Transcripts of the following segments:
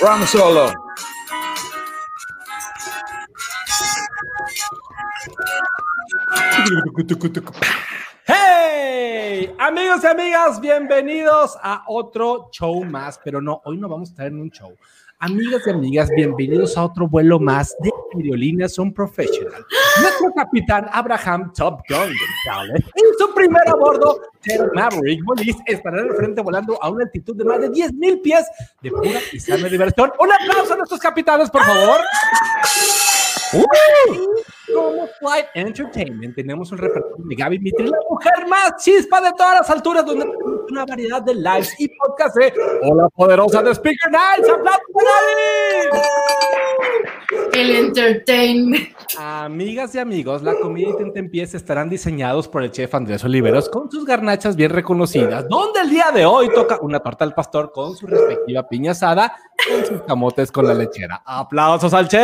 Ram solo. ¡Hey! Amigos y amigas, bienvenidos a otro show más, pero no, hoy no vamos a estar en un show. Amigas y amigas, bienvenidos a otro vuelo más de Aerolíneas Un Professional. Nuestro capitán Abraham Top Gun González, en su primer a bordo, Ted Maverick Bolis, estará el frente volando a una altitud de más de 10.000 pies de pura y sana diversión. Un aplauso a nuestros capitanes, por favor. Como Flight Entertainment tenemos un repertorio de Gaby Mitri, la mujer más chispa de todas las alturas, donde una variedad de lives y podcasts de Hola Poderosa de Speaker Nights. ¡Aplausos Gaby! El entertainment. Amigas y amigos, la comida y empieza estarán diseñados por el chef Andrés Oliveros con sus garnachas bien reconocidas, donde el día de hoy toca una torta al pastor con su respectiva piña asada con sus camotes con la lechera. ¡Aplausos al chef!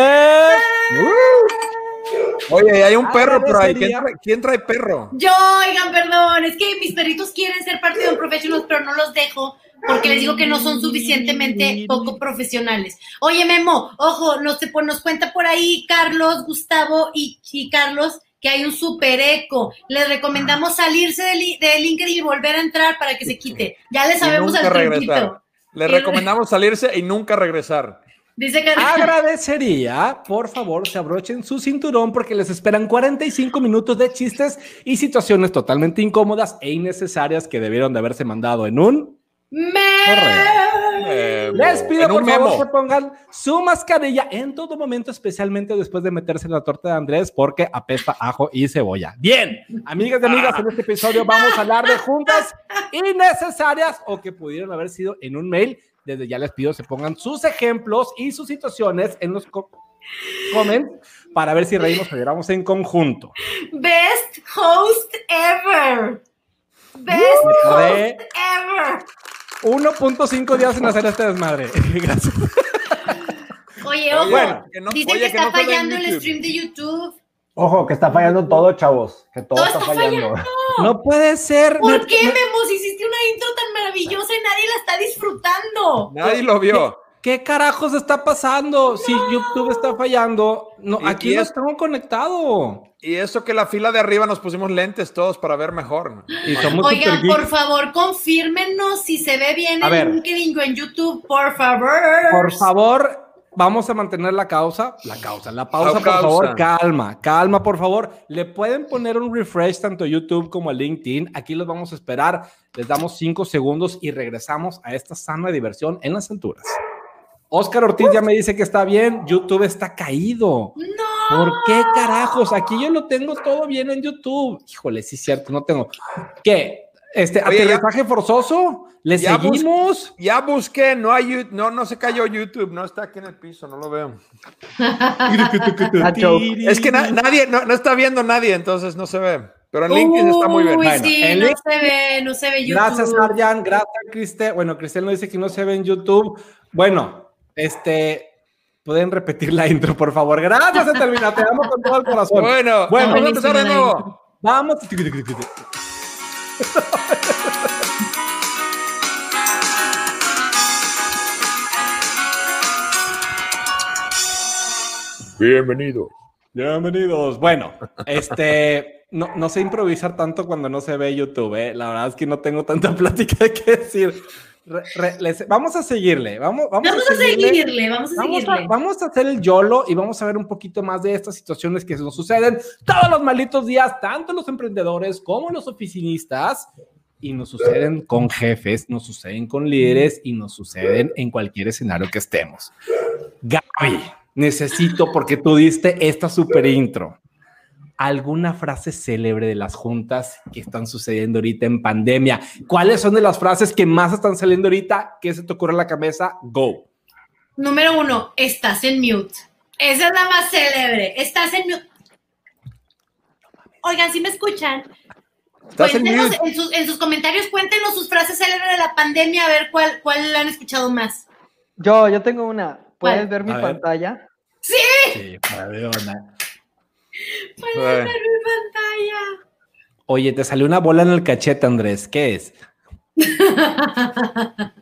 Oye, hay un perro por ahí. ¿Quién trae, perro? Yo, oigan, perdón. Es que mis perritos quieren ser parte de un professional, pero no los dejo porque les digo que no son suficientemente poco profesionales. Oye, Memo, ojo, nos, nos cuenta por ahí Carlos, Gustavo y, Carlos que hay un super eco. Les recomendamos salirse de, de, LinkedIn y volver a entrar para que se quite. Ya le sabemos al regresar. Les recomendamos salirse y nunca regresar. Dice que... Agradecería, por favor, se abrochen su cinturón porque les esperan 45 minutos de chistes y situaciones totalmente incómodas e innecesarias que debieron de haberse mandado en un... Les pido por favor que pongan su mascarilla en todo momento, especialmente después de meterse en la torta de Andrés, porque apesta ajo y cebolla. Bien, amigas y amigas, en este episodio vamos a hablar de juntas innecesarias o que pudieron haber sido en un mail desde ya les pido se pongan sus ejemplos y sus situaciones en los comments para ver si reímos o lloramos en conjunto. Best host ever. Best host ever. 1.5 días sin hacer este desmadre. Gracias. Oye, ojo, bueno, que no, dicen que está fallando el stream de YouTube. Ojo, que está fallando todo, chavos. Que todo, está, fallando. No puede ser. ¿Por qué, Memo? Si hiciste una intro tan maravillosa y nadie la está disfrutando. Nadie lo vio. ¿Qué, carajos está pasando? Si YouTube está fallando, no, aquí no estamos conectados. Y eso que la fila de arriba nos pusimos lentes todos para ver mejor. Oigan, por favor, confírmenos si se ve bien en LinkedIn o en YouTube, por favor. Por favor, vamos a mantener la causa, la causa, la pausa, por favor, calma, calma, por favor. Le pueden poner un refresh tanto a YouTube como a LinkedIn. Aquí los vamos a esperar. Les damos cinco segundos y regresamos a esta sana diversión en las alturas. Oscar Ortiz ya me dice que está bien. YouTube está caído. No. ¿Por qué carajos? Aquí yo lo tengo todo bien en YouTube. Híjole, sí es cierto, no tengo. ¿Qué? Este, aterrizaje forzoso, le seguimos. ya busqué, no hay, no, no se cayó YouTube, no está aquí en el piso, no lo veo. es que nadie, no, está viendo nadie, entonces no se ve. Pero en LinkedIn está muy bien. sí, no se ve, no se ve YouTube. Gracias, Arjan, gracias, Cristel. Bueno, Cristel no dice que no se ve en YouTube. Bueno, este, pueden repetir la intro, por favor. Gracias, Etelvina, te amo con todo el corazón. Bueno, bueno vamos a empezar de nuevo. Vamos. Bienvenidos. Bienvenidos. Bueno, este, no, no sé improvisar tanto cuando no se ve YouTube. ¿eh? La verdad es que no tengo tanta plática que decir. Re- re- les- vamos a seguirle. Vamos, vamos, Vamos a seguirle, vamos a Vamos a, seguirle. vamos a hacer el YOLO y vamos a ver un poquito más de estas situaciones que nos suceden todos los malditos días, tanto los emprendedores como los oficinistas, y nos suceden con jefes, nos suceden con líderes y nos suceden en cualquier escenario que estemos. Gaby, necesito, porque tú diste esta super intro, alguna frase célebre de las juntas que están sucediendo ahorita en pandemia. ¿Cuáles son de las frases que más están saliendo ahorita? ¿Qué se te ocurre en la cabeza? Go. Número uno, estás en mute. Esa es la más célebre. Estás en mute. Oigan, si me escuchan, Estás en cuéntenos mute. en, sus, en sus comentarios, cuéntenos sus frases célebres de la pandemia, a ver cuál, cuál han escuchado más. Yo, yo tengo una. ¿Puedes ¿Cuál? ver mi A ver. pantalla? Sí, Fabiola. Pueden Eh. ver mi pantalla. Oye, te salió una bola en el cachete, Andrés. ¿Qué es?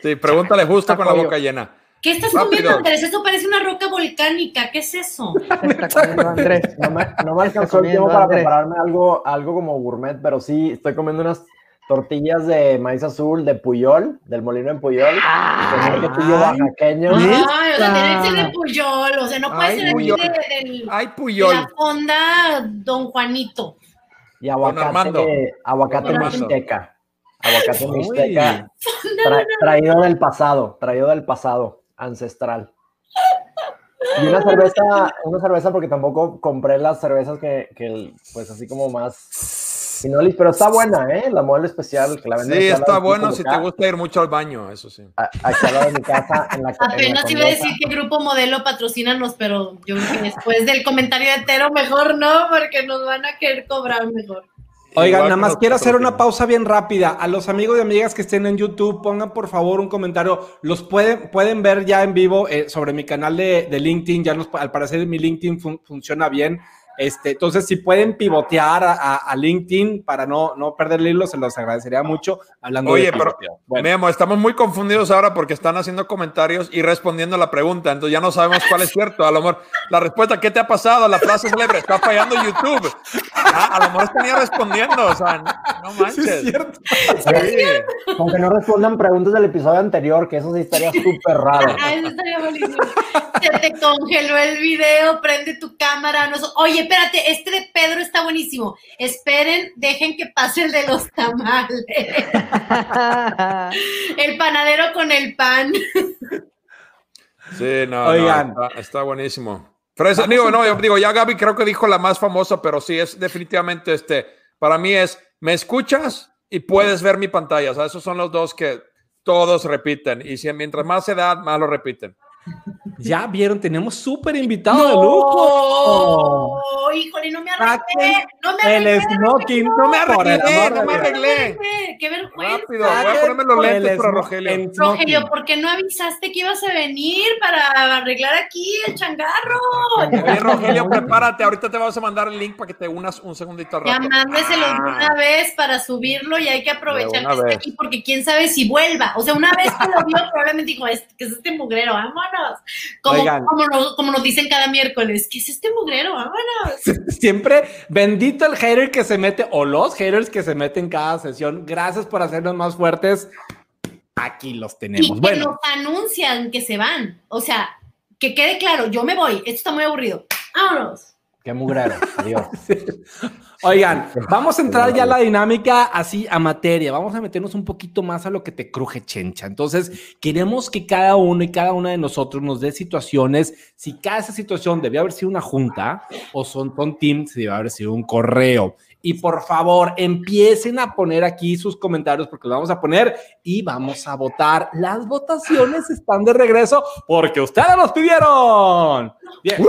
Sí, pregúntale justo con la boca llena. ¿Qué estás Rápido. comiendo, Andrés? Eso parece una roca volcánica. ¿Qué es eso? Está comiendo Andrés. No me, no me alcanzó el tiempo para Andrés. prepararme algo, algo como gourmet, pero sí estoy comiendo unas tortillas de maíz azul de Puyol, del molino en Puyol, con Ay, un quesillo ay. oaxaqueño. Ay, o sea, tiene que ser de Puyol. O sea, no puede Ay, ser aquí Puyol. de, Ay, de Puyol. la fonda Don Juanito. Y aguacate, aguacate mixteca. Aguacate Uy. mixteca tra- traído del pasado, traído del pasado, ancestral. Y una cerveza, una cerveza porque tampoco compré las cervezas que, que, pues así como más finolis, pero está buena, ¿eh? La modelo especial que la venden Sí, está bueno si te gusta ir mucho al baño, eso sí. a- Aquí al lado de mi casa, en la en la Apenas iba a decir que Grupo Modelo patrocínanos, pero yo creo que después del comentario de Tero, mejor no, porque nos van a querer cobrar mejor. Oigan, nada más quiero hacer una pausa bien rápida. A los amigos y amigas que estén en YouTube, pongan por favor un comentario. Los pueden, pueden ver ya en vivo eh, sobre mi canal de, de LinkedIn. Ya nos- al parecer mi LinkedIn fun- funciona bien. Este, entonces, si pueden pivotear a, a- a LinkedIn para no, no perder el hilo, se los agradecería mucho. Hablando Oye, de pero. Bueno, Memo, estamos muy confundidos ahora porque están haciendo comentarios y respondiendo la pregunta, entonces ya no sabemos cuál es cierto. A lo mejor la respuesta, ¿qué te ha pasado? La frase célebre, está fallando YouTube. Ah, a lo mejor tenía respondiendo, o sea, no, no sí manches. es cierto. Sí. Con que no respondan preguntas del episodio anterior, que eso sí estaría súper raro. Ah, eso estaría buenísimo. Se te congeló el video, prende tu cámara. no so- Oye, espérate, este de Pedro está buenísimo. Esperen, dejen que pase el de los tamales. El panadero con el pan. Sí, no, está, está buenísimo. Fresa, digo, no, yo digo, ya Gaby creo que dijo la más famosa, pero sí, es definitivamente este, para mí es, me escuchas y puedes ver mi pantalla, o sea, esos son los dos que todos repiten, y si mientras más edad, más lo repiten. Ya vieron, tenemos súper invitado de lujo. No, híjole, no me arreglé. No me arreglé. El smoking. No me arreglé, no de me arreglé. Qué vergüenza. Rápido, voy a ponerme los lentes para Rogelio. Rogelio. ¿por qué no avisaste que ibas a venir para arreglar aquí el changarro? Oye, Rogelio, prepárate, ahorita te vamos a mandar el link para que te unas un segundito al Ya rato. mándeselos de Ah. una vez para subirlo y hay que aprovechar De que está aquí porque quién sabe si vuelva. O sea, una vez que lo vio, probablemente dijo, "Es- ¿qué es este mugrero? Vámonos. Como, Oigan. como, nos, como nos dicen cada miércoles, ¿qué es este mugrero? Vámonos. Siempre bendito el hater que se mete o los haters que se meten cada sesión. Gracias por hacernos más fuertes. Aquí los Y tenemos. que Bueno, nos anuncian que se van. O sea, que quede claro, yo me voy. Esto está muy aburrido. Vámonos. Qué mugrero, Dios. Oigan, vamos a entrar ya a la dinámica así a materia. Vamos a meternos un poquito más a lo que te cruje, chencha. Entonces, queremos que cada uno y cada una de nosotros nos dé situaciones. Si cada esa situación debía haber sido una junta o son, son teams, si debe haber sido un correo. Y por favor, empiecen a poner aquí sus comentarios porque los vamos a poner y vamos a votar. Las votaciones están de regreso porque ustedes los pidieron. Bien.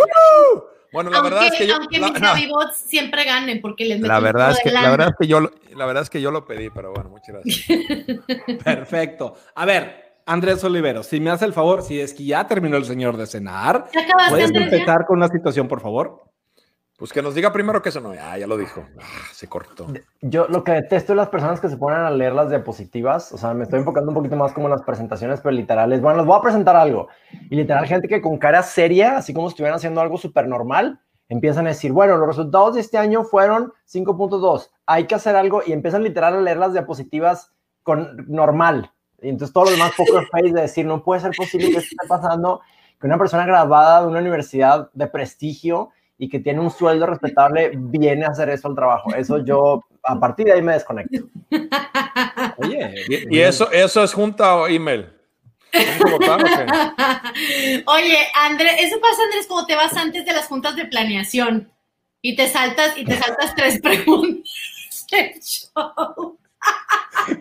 Bueno, la aunque verdad es que yo, aunque la, mis no, siempre ganen porque les la meten verdad es que la verdad es que yo lo- la verdad es que yo lo pedí, pero bueno, muchas gracias. Perfecto. A ver, Andrés Olivero, si me hace el favor, si es que ya terminó el señor de cenar, ¿Ya acabaste, ¿puedes ya? empezar con una situación, por favor? Pues que nos diga primero que eso no, ya, ya lo dijo. Ah, se cortó. Yo lo que detesto es las personas que se ponen a leer las diapositivas. O sea, me estoy enfocando un poquito más como en las presentaciones, pero literales. Bueno, les voy a presentar algo. Y literal, gente que con cara seria, así como si estuvieran haciendo algo súper normal, empiezan a decir, bueno, los resultados de este año fueron 5.2, hay que hacer algo y empiezan literal a leer las diapositivas con normal. Y entonces todo lo demás poker face de decir, no puede ser posible que esto esté pasando, que una persona graduada de una universidad de prestigio y que tiene un sueldo respetable viene a hacer eso al trabajo. Eso yo, a partir de ahí me desconecto. Oye, Y, y eso, eso es junta o email. Oye, Andrés, eso pasa, Andrés, como te vas antes de las juntas de planeación y te saltas y te saltas tres preguntas del show.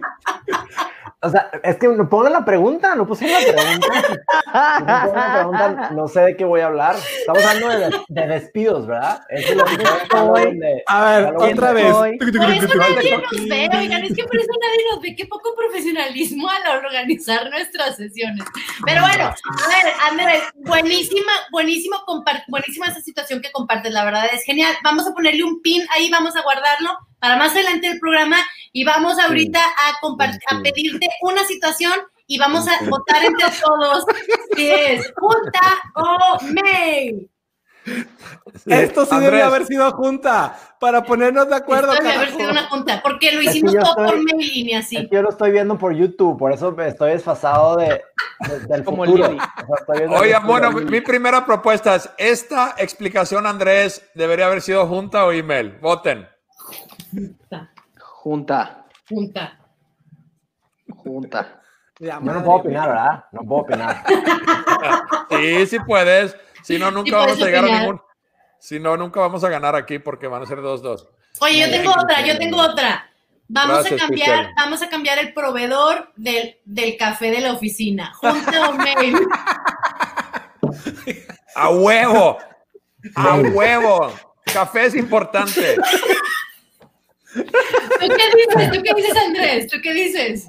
O sea, es que no pongan la pregunta, no pusieron la pregunta. Si no la pregunta, no sé de qué voy a hablar. Estamos hablando de, de despidos, ¿verdad? Eso es lo que de- A ver, otra vez. Por eso nadie nos ve, oigan, es que por eso nadie nos ve. Qué poco profesionalismo al organizar nuestras sesiones. Pero bueno, a ver, Andrés, buenísima, buenísimo, buenísima esa situación que compartes, la verdad es genial. Vamos a ponerle un pin ahí, vamos a guardarlo para más adelante del programa y vamos ahorita a, compar- a pedirte una situación y vamos a votar entre todos si es junta o mail. Esto sí Andrés, debe haber sido junta para ponernos de acuerdo. Esto debe haber sido una junta, porque lo Es que hicimos yo todo estoy- por mail y ni Es así. que yo lo estoy viendo por YouTube, por eso me estoy desfasado de, de- del Como futuro. Lili. O sea, el futuro. bueno, mi, mi primera propuesta es, esta explicación, Andrés, debería haber sido junta o email. Voten. Junta, Junta. Junta. Ya, Yo no puedo opinar, ¿verdad? No puedo opinar. Sí, sí puedes. Si no, nunca Sí vamos a llegar a ningún... Si no, nunca vamos a ganar aquí porque van a ser 2-2. Oye, yo tengo otra, yo tengo otra. Vamos Gracias, a cambiar, Cristian. vamos a cambiar el proveedor del, del café de la oficina. Junta o mail. ¡A huevo! ¡A huevo! Café es importante. ¿Tú qué dices? ¿Tú qué dices, Andrés? ¿Tú qué dices?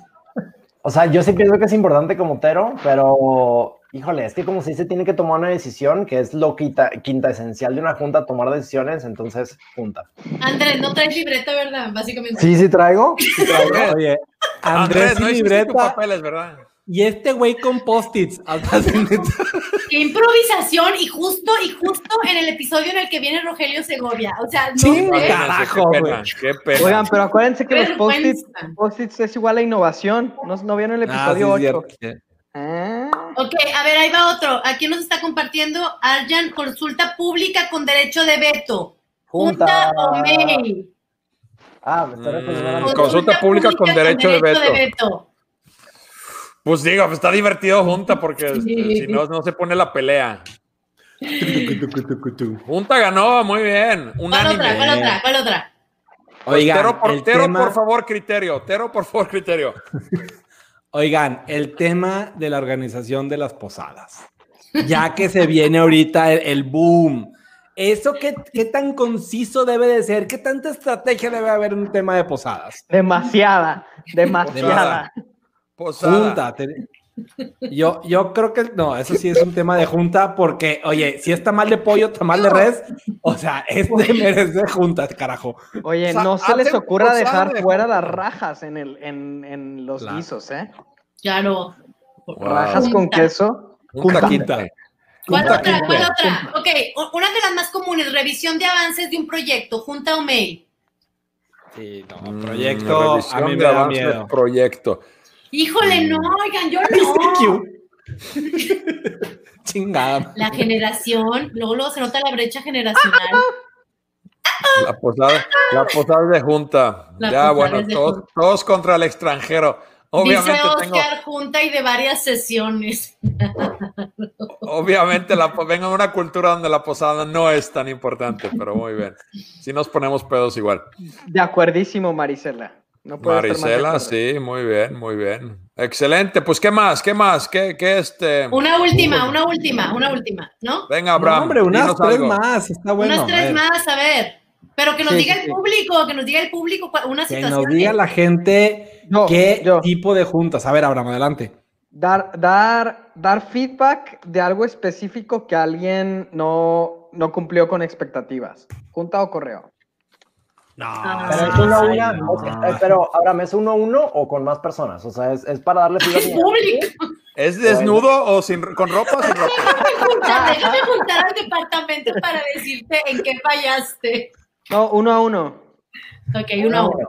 O sea, yo sí pienso que es importante como Tero, pero híjole, es que como si se tiene que tomar una decisión, que es lo quinta, quinta esencial de una junta, tomar decisiones, entonces junta. Andrés, no traes libreta, ¿verdad? Básicamente. Sí, sí traigo. Sí traigo. Oye, Andrés, Andrés, no libreta papeles, ¿verdad? Y este güey con post-its. Qué improvisación y justo, y justo en el episodio en el que viene Rogelio Segovia. O sea, no sé. Carajo, qué pena, güey. qué pena. Oigan, pero acuérdense que los post-its es igual a innovación. ¿No, no vieron el Ah, sí, episodio es 8? cierto. Ah, Ok, a ver, ahí va otro. Aquí nos está compartiendo Arjan, consulta pública con derecho de veto. Junta, Junta. o mail. Ah, me a Mm, consulta pública con derecho de veto. Pues digo, pues está divertido junta porque este, Sí. si no, no se pone la pelea. Junta ganó, muy bien. ¿Cuál otra? ¿Cuál otra? ¿Cuál otra? Pues, Oigan, Tero, por, el Tero, tema- por favor, criterio. Tero, por favor, criterio. Oigan, el tema de la organización de las posadas. Ya que se viene ahorita el, el boom. ¿Eso qué, qué tan conciso debe de ser? ¿Qué tanta estrategia debe haber en un tema de posadas? demasiada, demasiada. Posada. Junta. Yo, yo creo que no, eso sí es un tema de junta porque, oye, si está mal de pollo, tamal de res, o sea, este merece juntas, carajo. Oye, O sea, no se les ocurra dejar de fuera las rajas en, el, en, en los Claro. guisos, ¿eh? Claro. Rajas con Junta. queso. Junta, Quinta. ¿Cuál Junta, otra? ¿Cuál otra? Ok, una de las más comunes, revisión de avances de un proyecto, junta o mail. Sí, no, Mm, proyecto, a revisión mí me da miedo. Proyecto. Híjole, no, oigan, yo no. Chingada. La generación, luego, luego se nota la brecha generacional. La posada, la posada de junta. La ya, bueno, todos, junta. todos contra el extranjero. Obviamente Dice tengo, Oscar, junta y de varias sesiones. obviamente la, vengo de una cultura donde la posada no es tan importante, pero muy bien. Si nos ponemos pedos igual. De acuerdísimo, Marisela. No Marisela, sí, muy bien, muy bien. Excelente. Pues, ¿qué más? ¿Qué más? ¿Qué, qué este? Una última, una última, una última, ¿no? Venga, No, Abraham. hombre, unas tres algo. más, está bueno. Unas a tres ver. más, a ver. Pero que nos Sí, diga sí, el sí. público, que nos diga el público una Que situación. nos diga la gente Yo, qué yo. tipo de juntas. A ver, Abraham, adelante. Dar, dar, dar feedback de algo específico que alguien no, no cumplió con expectativas. ¿Junta o correo? No, Pero es Ah, uno a sí, una. no. o sea, eh, pero ahora, ¿es uno a uno o con más personas? O sea, es, es para darle. Es público. ¿Es desnudo o sin, con ropa o sin ropa? Déjame juntar, déjame juntar al departamento para decirte en qué fallaste. No, uno a uno. Ok, uno a uno.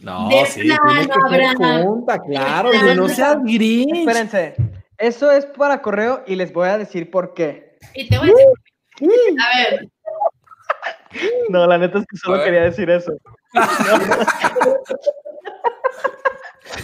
No, De sí, plano, tiene que junta, claro, De no seas grinch. Espérense. Eso es para correo y les voy a decir por qué. Y te voy a decir. A ver, No, la neta es que solo quería decir eso.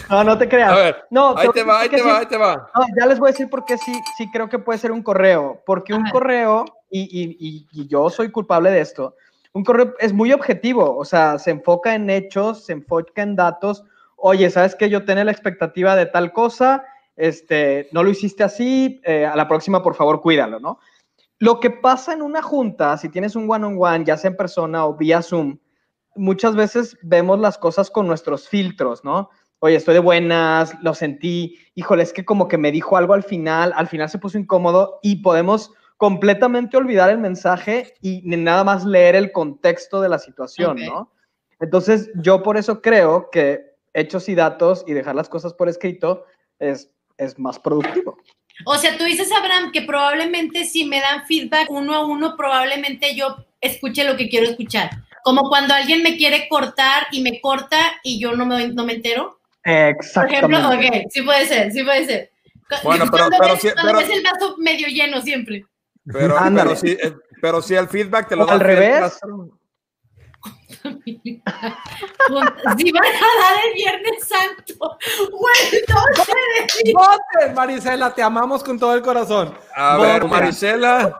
No, no te creas. A ver, no, ahí te va, ahí te va, sí- ahí te va. No, ya les voy a decir por qué sí, sí creo que puede ser un correo. Porque un Ajá. correo, y, y- y- y yo soy culpable de esto, un correo es muy objetivo, o sea, se enfoca en hechos, se enfoca en datos. Oye, ¿sabes que Yo tenía la expectativa de tal cosa, este, no lo hiciste así, eh, a la próxima, por favor, cuídalo, ¿no? Lo que pasa en una junta, si tienes un one-on-one, ya sea en persona o vía Zoom, muchas veces vemos las cosas con nuestros filtros, ¿no? Oye, estoy de buenas, lo sentí, híjole, es que como que me dijo algo al final, al final se puso incómodo y podemos completamente olvidar el mensaje y nada más leer el contexto de la situación. ¿no? Entonces, yo por eso creo que hechos y datos y dejar las cosas por escrito es, es más productivo. O sea, tú dices, Abraham, que probablemente si me dan feedback uno a uno, probablemente yo escuche lo que quiero escuchar. Como cuando alguien me quiere cortar y me corta y yo no me, no me entero. Por Exactamente. ejemplo, ok, sí puede ser, sí puede ser. Bueno, pero- cuando pero ves, cuando pero- ves el vaso medio lleno siempre. Pero, pero, sí, eh, pero si el feedback te lo da al revés. Si van a dar el Viernes Santo. Vote, Marisela, te amamos con todo el corazón. A ver. Marisela.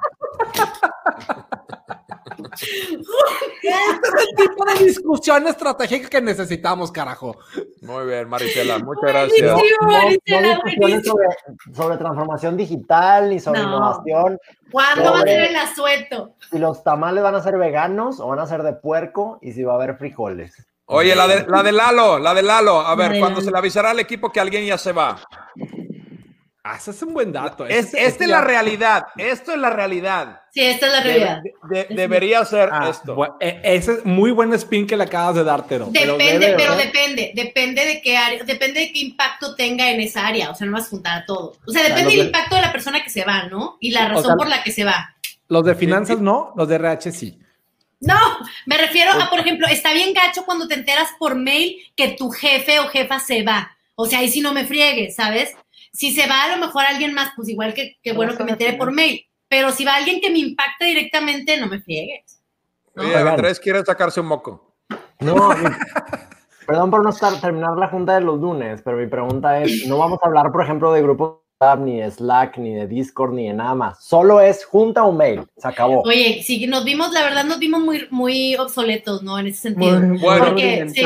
Este es el tipo de discusión estratégica que necesitamos, carajo. Muy bien, Marisela, muchas gracias. No, no Marisela, discusiones buenísimo. sobre, sobre transformación digital ni sobre No. innovación. ¿Cuándo va a ser el asueto? Si los tamales van a ser veganos o van a ser de puerco y si va a haber frijoles. Oye, la de, la de Lalo, la de Lalo. A ver, cuando se le avisará al equipo que alguien ya se va. Ah, ese es un buen dato. Es, esta es la realidad. Esto es la realidad. Sí, esta es la realidad. De- de- debería ser Ah, esto. e- ese es muy buen spin que le acabas de dar, Tero. pero Depende, debe, pero depende, depende de qué área, depende de qué impacto tenga en esa área, o sea, no vas a juntar a todo. O sea, depende del de- impacto de la persona que se va, ¿no? Y la O razón sea, por la que se va. Los de finanzas no, los de RH sí. No, me refiero a, por ejemplo, está bien gacho cuando te enteras por mail que tu jefe o jefa se va. O sea, ahí sí no me friegues, ¿sabes? Si se va a lo mejor alguien más, pues igual que, que bueno que me entere por mail. Pero si va alguien que me impacta directamente, no me friegues. Oye, Andrés quiere sacarse un moco. No, perdón por no estar, terminar la junta de los lunes, pero mi pregunta es, no vamos a hablar, por ejemplo, de grupo WhatsApp, ni de Slack, ni de Discord, ni de nada más. Solo es junta o mail. Se acabó. Oye, sí, nos vimos, la verdad, nos vimos muy, muy obsoletos, ¿no? En ese sentido. Muy, muy Bueno. Porque, sí.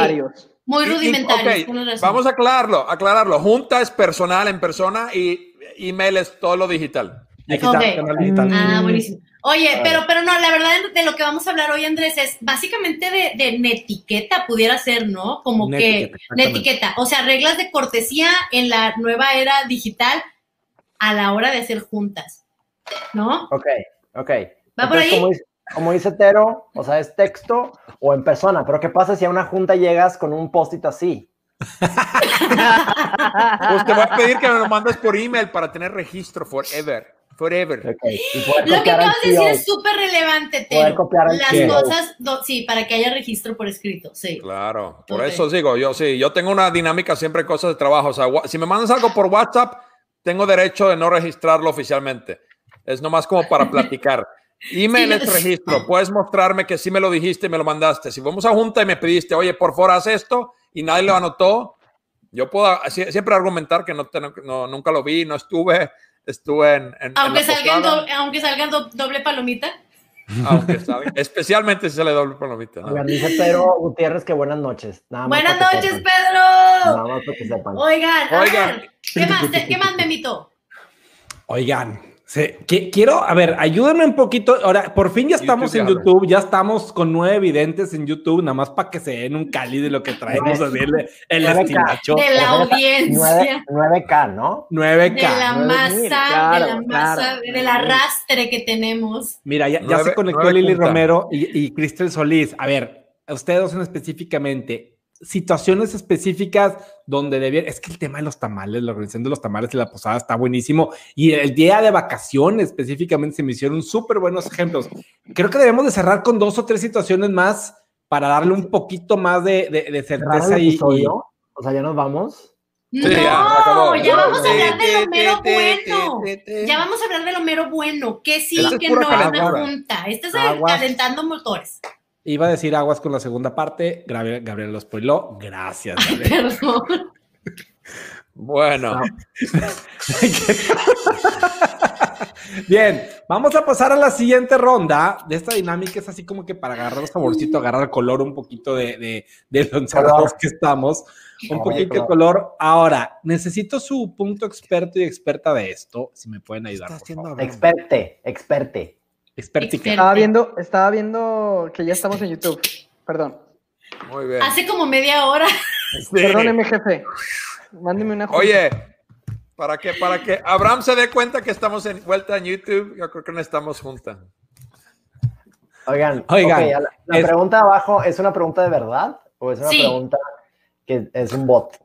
Rudimentarios. Muy Y- y- rudimentarios. ok, tienes razón. vamos a aclararlo, aclararlo. Junta es personal en persona y email es todo lo digital. Digital, Ok. canal digital. Ah, buenísimo. Oye, pero, pero no, la verdad de lo que vamos a hablar hoy, Andrés, es básicamente de, de netiqueta, pudiera ser, ¿no? Como Netiqueta, que netiqueta, o sea, reglas de cortesía en la nueva era digital a la hora de hacer juntas, ¿no? Ok, ok. ¿Va por ahí? Como dice, Tero, o sea, es texto o en persona, pero ¿qué pasa si a una junta llegas con un post-it así? Pues te voy a pedir que me lo mandes por email para tener registro forever. Forever. Ok, y poder Lo que acabas de decir es súper relevante, Tero. Las cosas, do- sí, para que haya registro por escrito, sí. Claro, por Ok. eso digo, yo sí, yo tengo una dinámica siempre en cosas de trabajo. O sea, si me mandas algo por WhatsApp, tengo derecho de no registrarlo oficialmente. Es nomás como para platicar. Email es registro. Puedes mostrarme que sí me lo dijiste y me lo mandaste. Si vamos a junta y me pediste, oye, por favor, haz esto y nadie lo anotó, yo puedo sie- siempre argumentar que no, te- no- nunca lo vi, no estuve, estuve en. en- Aunque salga, en posada. doble, aunque salga doble palomita. Aunque salga- especialmente si sale doble palomita. ¿no? Oigan, dice Pedro Gutiérrez que buenas noches. Nada más Buenas noches, sepan. Pedro. Nada más para que sepan. Oigan, a Oigan. ver, ¿qué más, ¿qué más, Memito? Oigan, que- quiero, a ver, ayúdenme un poquito. Ahora, por fin ya estamos YouTube en. YouTube, ya estamos con nueve videntes en YouTube, nada más para que se den un cálido de lo que traemos así el, el 9K. estilacho. De la Nueve- audiencia. 9K, ¿no? 9K. De la masa, de la masa, claro. del arrastre que tenemos. Mira, ya, se conectó Lili. Romero y, y Cristel Solís. A ver, a ustedes dos en específicamente, situaciones específicas donde debía, es que el tema de los tamales, la organización de los tamales y la posada está buenísimo y el día de vacaciones específicamente se me hicieron súper buenos ejemplos. Creo que debemos de cerrar con dos o tres situaciones más para darle un poquito más de, de, de certeza ¿Cerrar el y? O sea, ya nos vamos. No, ya, vamos a hablar de lo mero bueno. Ya vamos a hablar de lo mero bueno. Que sí, es que no, una calentura. junta. Es Aguas. calentando motores. Iba a decir aguas con la segunda parte, Gabriel, Gabriel lo spoiló, gracias. Gabriel. Perdón. Bueno, Bien, vamos a pasar a la siguiente ronda de esta dinámica. Es así como que para agarrar el saborcito, agarrar el color un poquito de, de, de lo encerrados que estamos. Un poquito de color. color. Ahora, necesito su punto experto y experta de esto. Si me pueden ayudar. por favor. Experte, experte. Expertica. Estaba viendo, estaba viendo que ya estamos en YouTube. Perdón. muy bien. Hace como media hora. Sí. Perdóneme, jefe. Mándeme una junta. Oye, para que, para que Abraham se dé cuenta que estamos en vuelta en YouTube, yo creo que no estamos juntas. Oigan, Oigan, la, la es- pregunta abajo, ¿es una pregunta de verdad o es una Sí. pregunta que es un bot?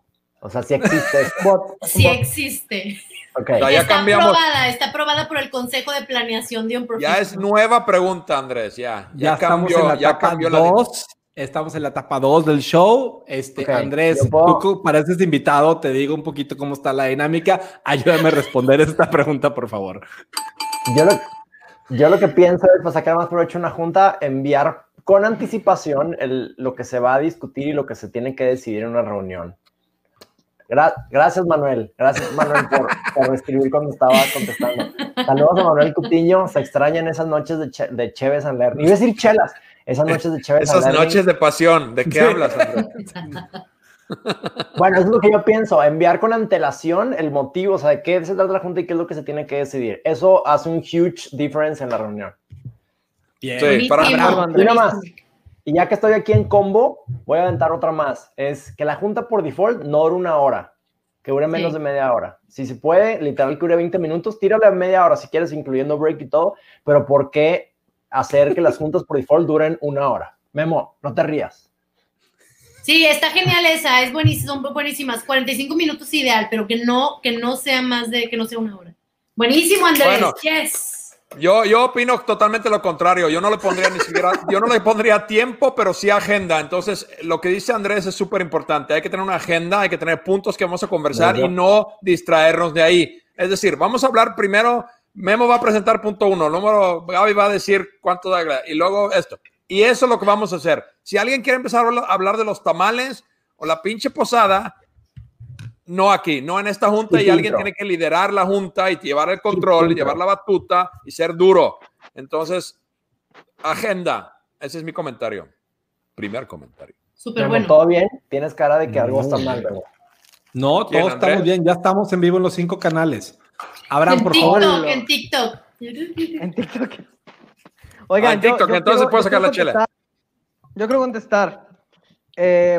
O sea, si existe. Bot. Sí existe. Ok. Ya, ya está cambiamos. aprobada, está aprobada por el Consejo de Planeación de un Ya es nueva pregunta, Andrés, ya. Ya, Ya, estamos cambió, en la ya etapa cambió la 2. Estamos en la etapa 2 del show. Este, Andrés, tú pareces invitado, te digo un poquito cómo está la dinámica. Ayúdame a responder esta pregunta, por favor. Yo lo, yo lo que pienso es, para sacar más provecho a una junta, enviar con anticipación el- lo que se va a discutir y lo que se tiene que decidir en una reunión. Gra- gracias, Manuel. Gracias, Manuel, por, por escribir cuando estaba contestando. Saludos a Manuel Cutiño. Se extrañan esas noches de, che, de Cheves and. Iba a decir chelas. Esas noches de Cheves and Esas noches de pasión, ¿de qué hablas, Andrés? Bueno, eso es lo que yo pienso, enviar con antelación el motivo, o sea, de qué se trata la junta y qué es lo que se tiene que decidir. Eso hace un huge difference en la reunión. Bien. Sí, para- Buenísimo, Y una más. Y ya que estoy aquí en combo, voy a aventar otra más. Es que la junta por default no dure una hora, que dure menos Sí. de media hora. Si se puede, literal que dure 20 minutos, tírale a media hora si quieres, incluyendo break y todo, pero ¿por qué hacer que las juntas por default duren una hora? Memo, no te rías. Sí, está genial esa, es buenísima, son buenísimas. 45 minutos ideal, pero que no, que no sea más de, que no sea una hora. Buenísimo, Andrés. Bueno. yes. Yo, yo opino totalmente lo contrario. Yo no le pondría ni siquiera, yo no le pondría tiempo, pero sí agenda. Entonces, lo que dice Andrés es súper importante. Hay que tener una agenda, hay que tener puntos que vamos a conversar y no distraernos de ahí. Es decir, vamos a hablar primero, Memo va a presentar punto uno, número, Gaby va a decir cuánto da, y luego esto. Y eso es lo que vamos a hacer. Si alguien quiere empezar a hablar de los tamales o la pinche posada, no aquí, no en esta junta, Y y alguien tiene que liderar la junta y llevar el control, llevar la batuta y ser duro. Entonces, agenda. Ese es mi comentario. Primer comentario. Súper bueno. ¿Todo bien? Tienes cara de que algo está mal, bien. Memo. No, ¿Quién, todos Andrés? estamos bien. Ya estamos en vivo en los cinco canales. Abraham, por TikTok, favor. en TikTok. En TikTok. Ah, Oigan, en TikTok, entonces puedo sacar la quiero chela. Yo creo contestar. Eh,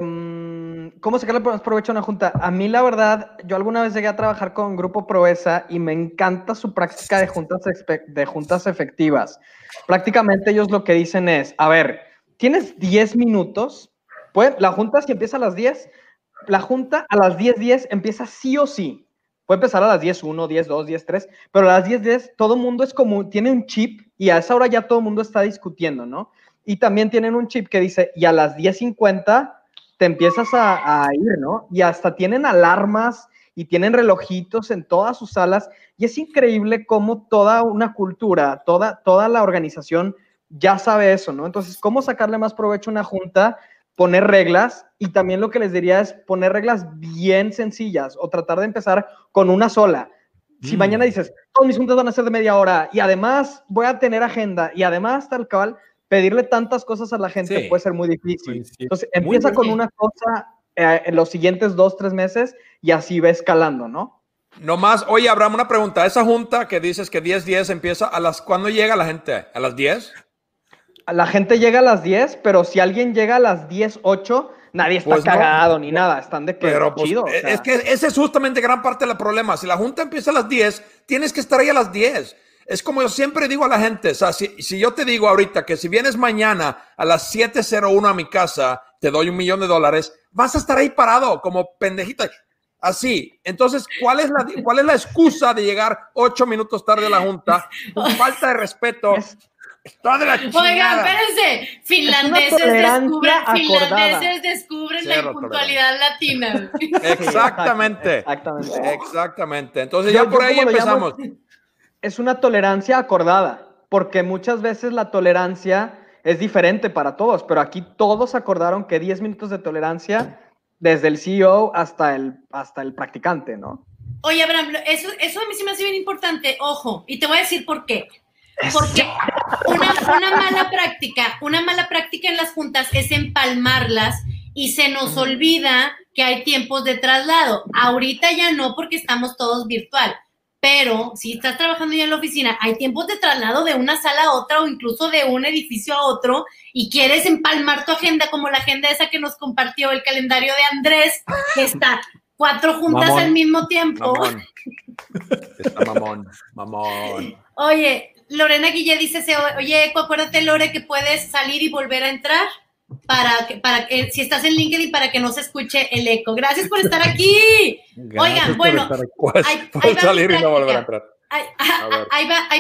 ¿Cómo sacarle más provecho a una junta? A mí, la verdad, yo alguna vez llegué a trabajar con Grupo Proeza y me encanta su práctica de juntas, de juntas efectivas. Prácticamente ellos lo que dicen es, a ver, tienes 10 minutos, puede- la junta si empieza a las 10, la junta a las 10.10 empieza sí o sí. Puede empezar a las 10.1, 10.2, 10.3, pero a las 10.10 todo mundo es como, tiene un chip y a esa hora ya todo el mundo está discutiendo, ¿no? Y también tienen un chip que dice, y a las 10.50 te empiezas a, a ir, ¿no? Y hasta tienen alarmas y tienen relojitos en todas sus salas. Y es increíble cómo toda una cultura, toda, toda la organización ya sabe eso, ¿no? Entonces, ¿cómo sacarle más provecho a una junta? Poner reglas y también lo que les diría es poner reglas bien sencillas o tratar de empezar con una sola. Si Mm. mañana dices, todos mis juntas van a ser de media hora y además voy a tener agenda y además tal cual, pedirle tantas cosas a la gente Sí. puede ser muy difícil. Sí, sí. Entonces, Muy empieza bien. con una cosa eh, en los siguientes dos, tres meses y así va escalando, ¿no? No más, oye, Abraham, una pregunta. Esa junta que dices que 10-10 empieza, ¿a las cuándo llega la gente? ¿A las 10? La gente llega a las 10, pero si alguien llega a las 10, 8, nadie está Pues no. cagado ni nada, están de que Pero pues, chido. o eh, sea. es que ese es justamente gran parte del problema. Si la junta empieza a las 10, tienes que estar ahí a las 10. Es como yo siempre digo a la gente, o sea, si, si yo te digo ahorita que si vienes mañana a las 7.01 a mi casa, te doy un millón de dólares, vas a estar ahí parado como pendejita. Así. Entonces, ¿cuál es la, cuál es la excusa de llegar ocho minutos tarde a la junta? Por falta de respeto. Está de la Oigan, chingada. espérense. Finlandeses descubren, finlandeses descubren la impuntualidad latina. Exactamente. Exactamente. Exactamente. Entonces Yo- ya por ahí empezamos. llamo, Es una tolerancia acordada, porque muchas veces la tolerancia es diferente para todos, pero aquí todos acordaron que 10 minutos de tolerancia desde el CEO hasta el, hasta el practicante, ¿no? Oye, Abraham, eso, eso a mí sí me hace bien importante, ojo, y te voy a decir por qué. Porque una, una mala práctica, una mala práctica en las juntas es empalmarlas y se nos olvida que hay tiempos de traslado. Ahorita ya no porque estamos todos virtual, pero si estás trabajando ya en la oficina, hay tiempos de traslado de una sala a otra o incluso de un edificio a otro y quieres empalmar tu agenda como la agenda esa que nos compartió el calendario de Andrés, que está cuatro juntas Mamón. al mismo tiempo. Mamón. Está mamón. Mamón. Oye, Lorena Guille dice, oye, Eco, acuérdate, Lore, que puedes salir y volver a entrar para que, para que, si estás en LinkedIn, para que no se escuche el eco. Gracias por estar aquí. Oigan, bueno, ahí-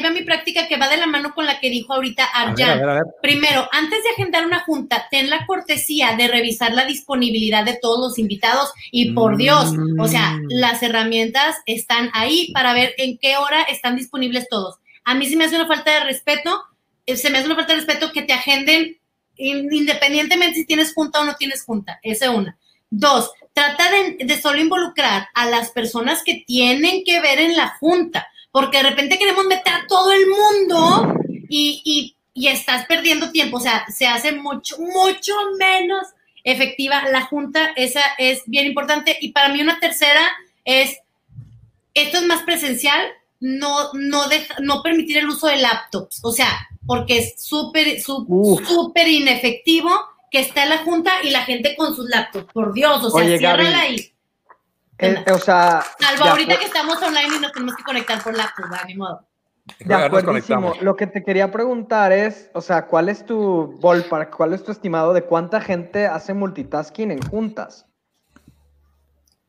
va mi práctica. que va de la mano con la que dijo ahorita A ver, Arjan. a ver, a ver. Primero, antes de agendar una junta, ten la cortesía de revisar la disponibilidad de todos los invitados y por Dios, o sea, Mm. las herramientas están ahí para ver en qué hora están disponibles todos. A mí sí me hace una falta de respeto, eh, se me hace una falta de respeto que te agenden independientemente si tienes junta o no tienes junta. Esa es una. Dos, trata de, solo involucrar a las personas que tienen que ver en la junta, porque de repente queremos meter a todo el mundo y, y, y estás perdiendo tiempo, o sea, se hace mucho, mucho menos efectiva la junta, esa es bien importante. Y para mí una tercera es, esto es más presencial, no, no, deja- no permitir el uso de laptops, o sea, porque es súper, súper inefectivo que está en la junta y la gente con sus laptops, por Dios, o sea, Oye, Gaby, ciérrala ahí. Eh, o sea, Salvo de ahorita que estamos online y nos tenemos que conectar por laptop, ¿verdad? ni modo. De Ya acuerdísimo. Lo que te quería preguntar es, o sea, ¿cuál es tu ballpark, cuál es tu estimado de cuánta gente hace multitasking en juntas?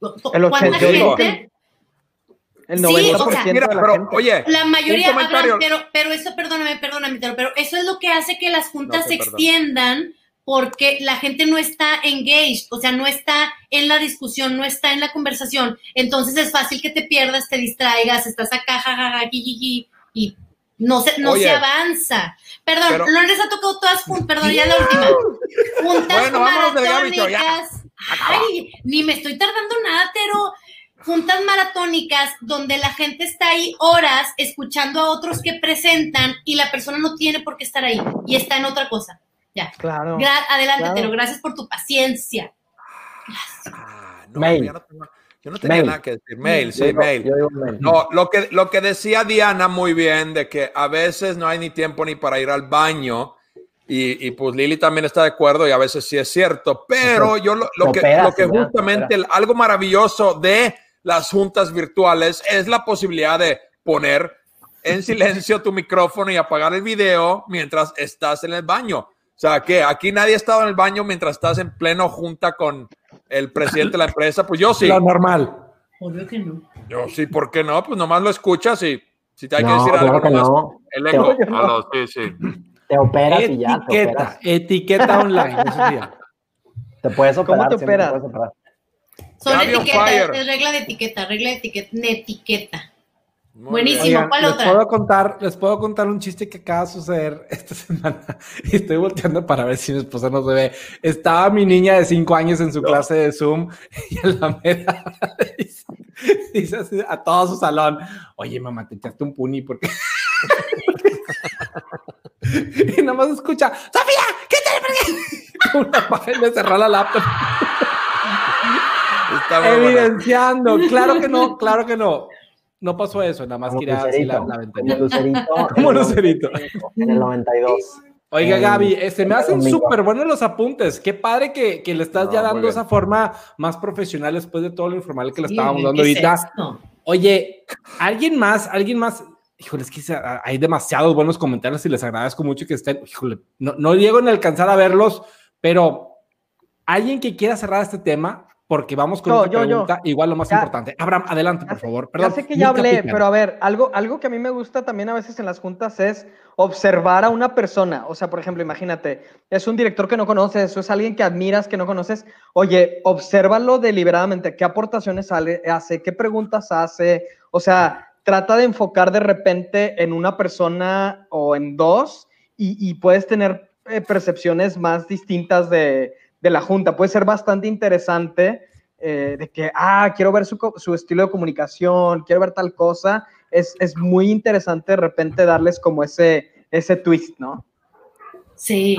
El ¿Cuánta 80, yo digo gente? El Sí, 90% o sea, Mira, de la pero gente. oye, La mayoría. Abraham, pero, pero eso, perdóname, perdóname, pero, eso es lo que hace que las juntas No, se sí, perdón. extiendan porque la gente no está engaged, o sea, no está en la discusión, no está en la conversación. Entonces es fácil que te pierdas, te distraigas, estás acá, jajaja, y no se, no Oye. se avanza. Perdón, Pero- no les ha tocado todas juntas, perdón, ya la última. Juntas Bueno, maratónicas. Ay, ni me estoy tardando nada, pero juntas maratónicas donde la gente está ahí horas escuchando a otros que presentan y la persona no tiene por qué estar ahí y está en otra cosa. Ya. Claro. Gra- adelante, claro. Tero, gracias por tu paciencia. Ah, no, Mail. ya no tengo- yo no tenía Mail. nada que decir. Mail, sí, digo- mail. mail. No, lo que, lo que decía Diana muy bien, de que a veces no hay ni tiempo ni para ir al baño, y, y pues Lili también está de acuerdo, y a veces sí es cierto, pero yo lo, lo que, lo que sí, justamente algo maravilloso de las juntas virtuales es la posibilidad de poner en silencio tu micrófono y apagar el video mientras estás en el baño. O sea, que aquí nadie ha estado en el baño mientras estás en pleno junta con el presidente de la empresa. Pues yo sí. Lo normal. Obvio que no. Yo sí, ¿por qué no? Pues nomás lo escuchas y si te hay que No, decir claro algo, que no. el eco. Te- Aló, sí, sí. Te operas y ya, te Etiqueta, operas. etiqueta online. Te puedes ¿Cómo operar. te siempre operas? Son etiquetas, es regla de etiqueta, regla de etiqueta, etiqueta. Muy Buenísimo. Oigan, ¿cuál les otra? puedo contar, les puedo contar un chiste que acaba de suceder esta semana y estoy volteando para ver si mi esposa no se ve. Estaba mi niña de cinco años en su clase de Zoom y a la mera dice, dice así a todo su salón, oye mamá, te echaste un puni porque... y nada más escucha, Sofía, ¿qué te Una le cerró la laptop. Está. Evidenciando, claro que no, claro que no. No pasó eso, nada más quería así la, la Como ventanilla. Lucerito. Como en el Lucerito. 95, En el 92. Oiga, Eh, Gaby, eh, se me hacen conmigo. súper buenos los apuntes. Qué padre que, que le estás No, ya dando esa forma más profesional después de todo lo informal que le Sí, estábamos ¿qué dando es ahorita. esto? Oye, alguien más, alguien más, híjole, es que hay demasiados buenos comentarios y les agradezco mucho que estén, híjole, no, no llego a alcanzar a verlos, pero alguien que quiera cerrar este tema, porque vamos con Yo, otra yo, yo. pregunta, igual lo más Ya. importante. Abraham, adelante, por favor. Perdón. ya sé que ya hablé, pero a ver, algo, algo que a mí me gusta también a veces en las juntas es observar a una persona. O sea, por ejemplo, imagínate, es un director que no conoces, o es alguien que admiras que no conoces. Oye, obsérvalo deliberadamente, qué aportaciones hace, qué preguntas hace. O sea, trata de enfocar de repente en una persona o en dos y, y puedes tener eh, percepciones más distintas de, de la junta. Puede ser bastante interesante eh, de que, ah, quiero ver su, su estilo de comunicación, quiero ver tal cosa. Es, es muy interesante de repente darles como ese, ese twist, ¿no? Sí.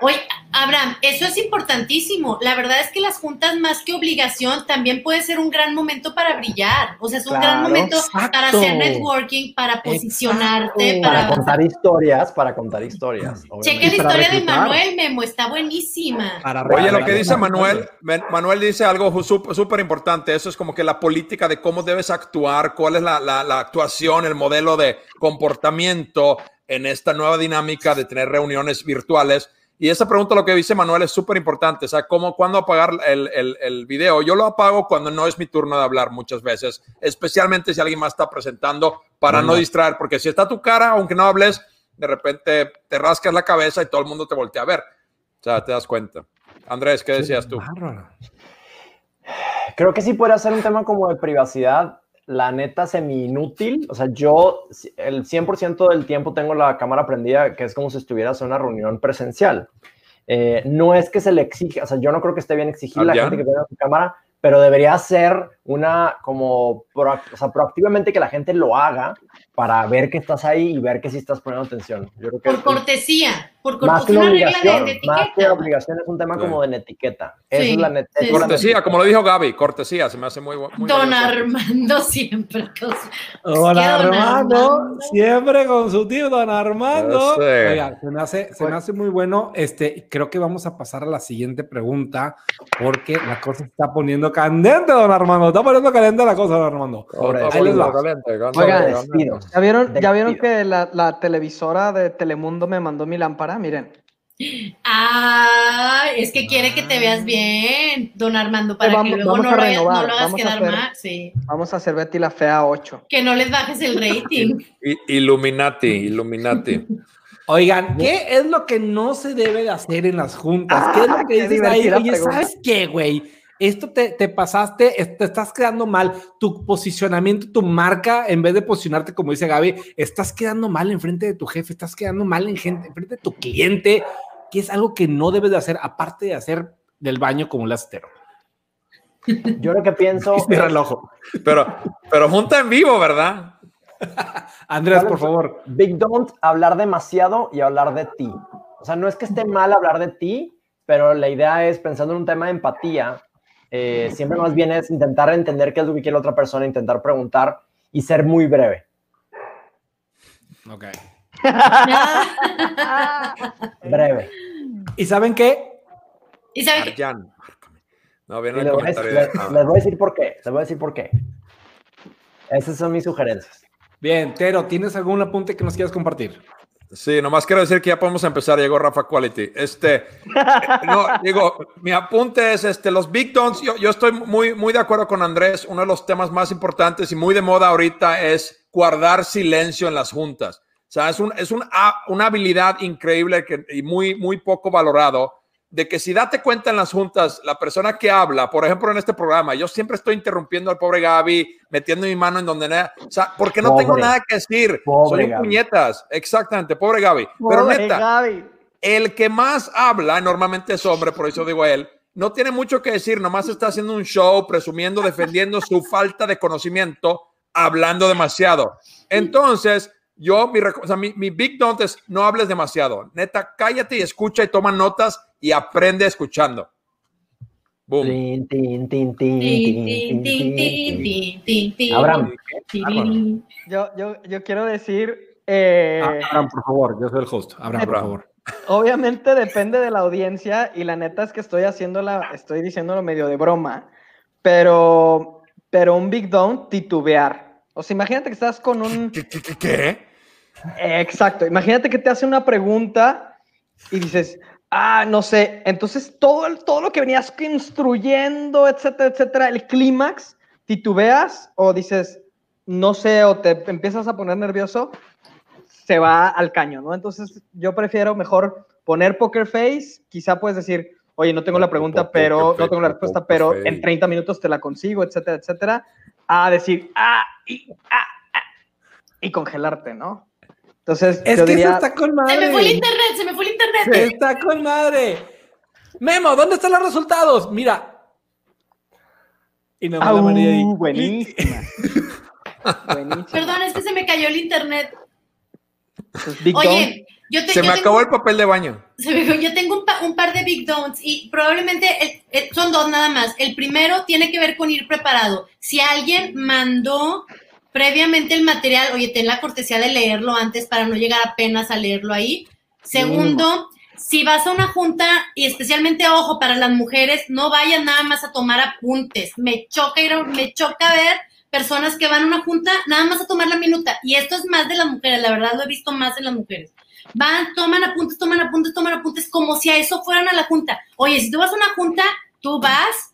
Oye, Abraham, eso es importantísimo. La verdad es que las juntas, más que obligación, también puede ser un gran momento para brillar. O sea, es un gran momento para hacer networking, para posicionarte. Para para... contar historias, para contar historias. Cheque la historia de. Manuel Memo, está buenísima. Para Oye, lo que dice Manuel, Manuel dice algo súper importante. Eso es como que la política de cómo debes actuar, cuál es la, la- la actuación, el modelo de comportamiento en esta nueva dinámica de tener reuniones virtuales. Y esa pregunta, lo que dice Manuel, es súper importante. O sea, ¿cómo, ¿cuándo apagar el, el- el video? Yo lo apago cuando no es mi turno de hablar muchas veces, especialmente si alguien más está presentando para no Anda. distraer, porque si está tu cara, aunque no hables, de repente te rascas la cabeza y todo el mundo te voltea a ver. O sea, te das cuenta. Andrés, ¿qué decías tú? Creo que sí podría ser un tema como de privacidad, la neta semi inútil. O sea, yo el 100% del tiempo tengo la cámara prendida, que es como si estuvieras en una reunión presencial. Eh, no es que se le exija, o sea, yo no creo que esté bien exigir a la gente que tenga su cámara, pero debería ser una como, proac- o sea, proactivamente que la gente lo haga para ver que estás ahí y ver que sí estás poniendo atención. Yo creo que Por cortesía, por más que cortesía, una una regla de, obligación, de más que etiqueta. obligación es un tema Sí. como de etiqueta. Esa Sí, es la net- sí, es la Cortesía, como lo dijo Gaby, cortesía, se me hace muy, muy Don valioso. Armando siempre. con su- Don Armando, Armando- siempre con su tío, don Armando. Oiga, se me hace, se me hace muy bueno. Este, creo que vamos a pasar a la siguiente pregunta, porque la cosa se está poniendo candente, don Armando. Está poniendo candente la cosa, don Armando. Ahí les va. Caliente. ¿Ya vieron, ¿ya vieron que la, la televisora de Telemundo me mandó mi lámpara? Miren. Ah, es que quiere que te veas bien, don Armando, para Vamos- que luego vamos no a lo, hagas, renovar, no lo hagas vamos a quedar hacer- mal. Sí. Vamos a hacer Betty la Fea 8. Que no les bajes el rating. Illuminati, Illuminati. Oigan, ¿qué es lo que no se debe de hacer en las juntas? ¿Qué es lo que qué dices ahí? Oye. ¿sabes qué, güey? Esto te, te pasaste, te estás quedando mal. Tu posicionamiento, tu marca, en vez de posicionarte, como dice Gaby, estás quedando mal enfrente de tu jefe, estás quedando mal en gente, enfrente de tu cliente, que es algo que no debes de hacer, aparte de hacer del baño como un lastero. Yo lo que pienso. Mi es- reloj. Pero, pero junta en vivo, ¿verdad? Andrés, ¿Cuál por favor. Big Don't, hablar demasiado y hablar de ti. O sea, no es que esté mal hablar de ti, pero la idea es, pensando en un tema de empatía, eh, siempre más bien es intentar entender qué es lo que quiere la otra persona, intentar preguntar y ser muy breve. Ok. Breve. ¿Y saben qué? y saben Arjan. No, el les, voy a les voy a decir por qué. Les voy a decir por qué. Esas son mis sugerencias. Bien, Tero, ¿tienes algún apunte que nos quieras compartir? Sí, nomás quiero decir que ya podemos empezar. Llegó Rafa Quality. Este, no, digo, mi apunte es este, los Big Dons. Yo, yo estoy muy, muy de acuerdo con Andrés. Uno de los temas más importantes y muy de moda ahorita es guardar silencio en las juntas. O sea, es, un, es un, a- una habilidad increíble que, y muy, muy poco valorado de que si date cuenta en las juntas, la persona que habla, por ejemplo, en este programa, yo siempre estoy interrumpiendo al pobre Gaby, metiendo mi mano en donde nada, o sea, porque no tengo nada que decir, soy un Gaby. puñetas, exactamente, pobre Gaby. Pero Pobre neta, Gaby. el que más habla, normalmente es hombre, por eso digo a él, no tiene mucho que decir, nomás está haciendo un show, presumiendo, defendiendo su falta de conocimiento, hablando demasiado. Entonces, yo, mi, reco- o sea, mi, mi big don't es no hables demasiado. Neta, cállate y escucha y toma notas y aprende escuchando. Boom. Abraham. Yo, yo, yo quiero decir, eh, Ah, Abraham, por favor, yo soy el host. Abraham, por favor. obviamente depende de la audiencia y la neta es que estoy haciéndola, estoy diciéndolo medio de broma, pero, pero un Big Down titubear. O sea, imagínate que estás con un... ¿Qué? qué, qué, qué? Exacto, imagínate que te hace una pregunta y dices, ah, no sé, entonces todo, el- todo lo que venías construyendo, etcétera, etcétera, el clímax, titubeas o dices, no sé, o te empiezas a poner nervioso, se va al caño, ¿no? Entonces yo prefiero mejor poner poker face, quizá puedes decir, oye, no tengo la pregunta, pero no tengo la respuesta, pero en 30 minutos te la consigo, etcétera, etcétera, a decir, ah, y, ah, ah, y congelarte, ¿no? Entonces, Es yo que diría, eso está con Se madre. me fue el internet, se me fue el internet. Está con madre. Memo, ¿dónde están los resultados? Mira. Y no Au, la María ahí. buenísima. buenísima. Perdón, es que se me cayó el internet. Big Dome, Oye, yo, te, Se yo me tengo- acabó el papel de baño. Se me- Yo tengo un, pa- un par de Big Don'ts y probablemente el- el- son dos nada más. El primero tiene que ver con ir preparado. Si alguien mandó previamente el material, oye, ten la cortesía de leerlo antes para no llegar apenas a leerlo ahí. Segundo, si vas a una junta y especialmente, ojo, para las mujeres, no vayan nada más a tomar apuntes. Me choca ir a- me choca ver personas que van a una junta nada más a tomar la minuta. Y esto es más de las mujeres, la verdad lo he visto más en las mujeres. Van, toman apuntes, toman apuntes, toman apuntes, como si a eso fueran a la junta. Oye, si tú vas a una junta, tú vas,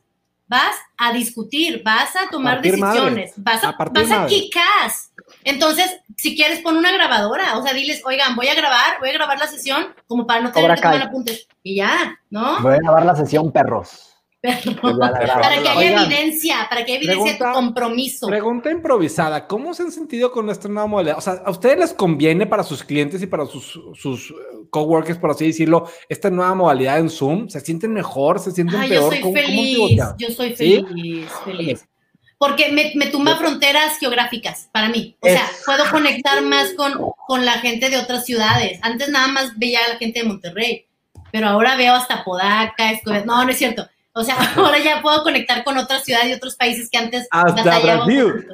vas a discutir, vas a tomar decisiones, madre. vas a, vas a quicas. Entonces, si quieres, pon una grabadora. O sea, diles, oigan, voy a grabar, voy a grabar la sesión como para no tener Cobra que tomar apuntes. Y ya, ¿no? Voy a grabar la sesión perros. Perro. Para que haya Oigan, evidencia, para que haya evidencia de tu pregunta- compromiso. Pregunta improvisada. ¿Cómo se han sentido con esta nueva modalidad? O sea, ¿a ustedes les conviene para sus clientes y para sus, sus eh, coworkers, por así decirlo, esta nueva modalidad en Zoom? ¿Se sienten mejor? ¿Se sienten Ah, yo peor? soy ¿Cómo- cómo feliz, pivotean? yo soy ¿Sí? feliz, feliz. Porque me, me tumba fronteras geográficas para mí. O sea, Es- puedo conectar más con, con la gente de otras ciudades. Antes nada más veía a la gente de Monterrey, pero ahora veo hasta Podaca, Escobedo. No, no es cierto. O sea, ahora ya puedo conectar con otras ciudades y otros países que antes Hasta Brasil.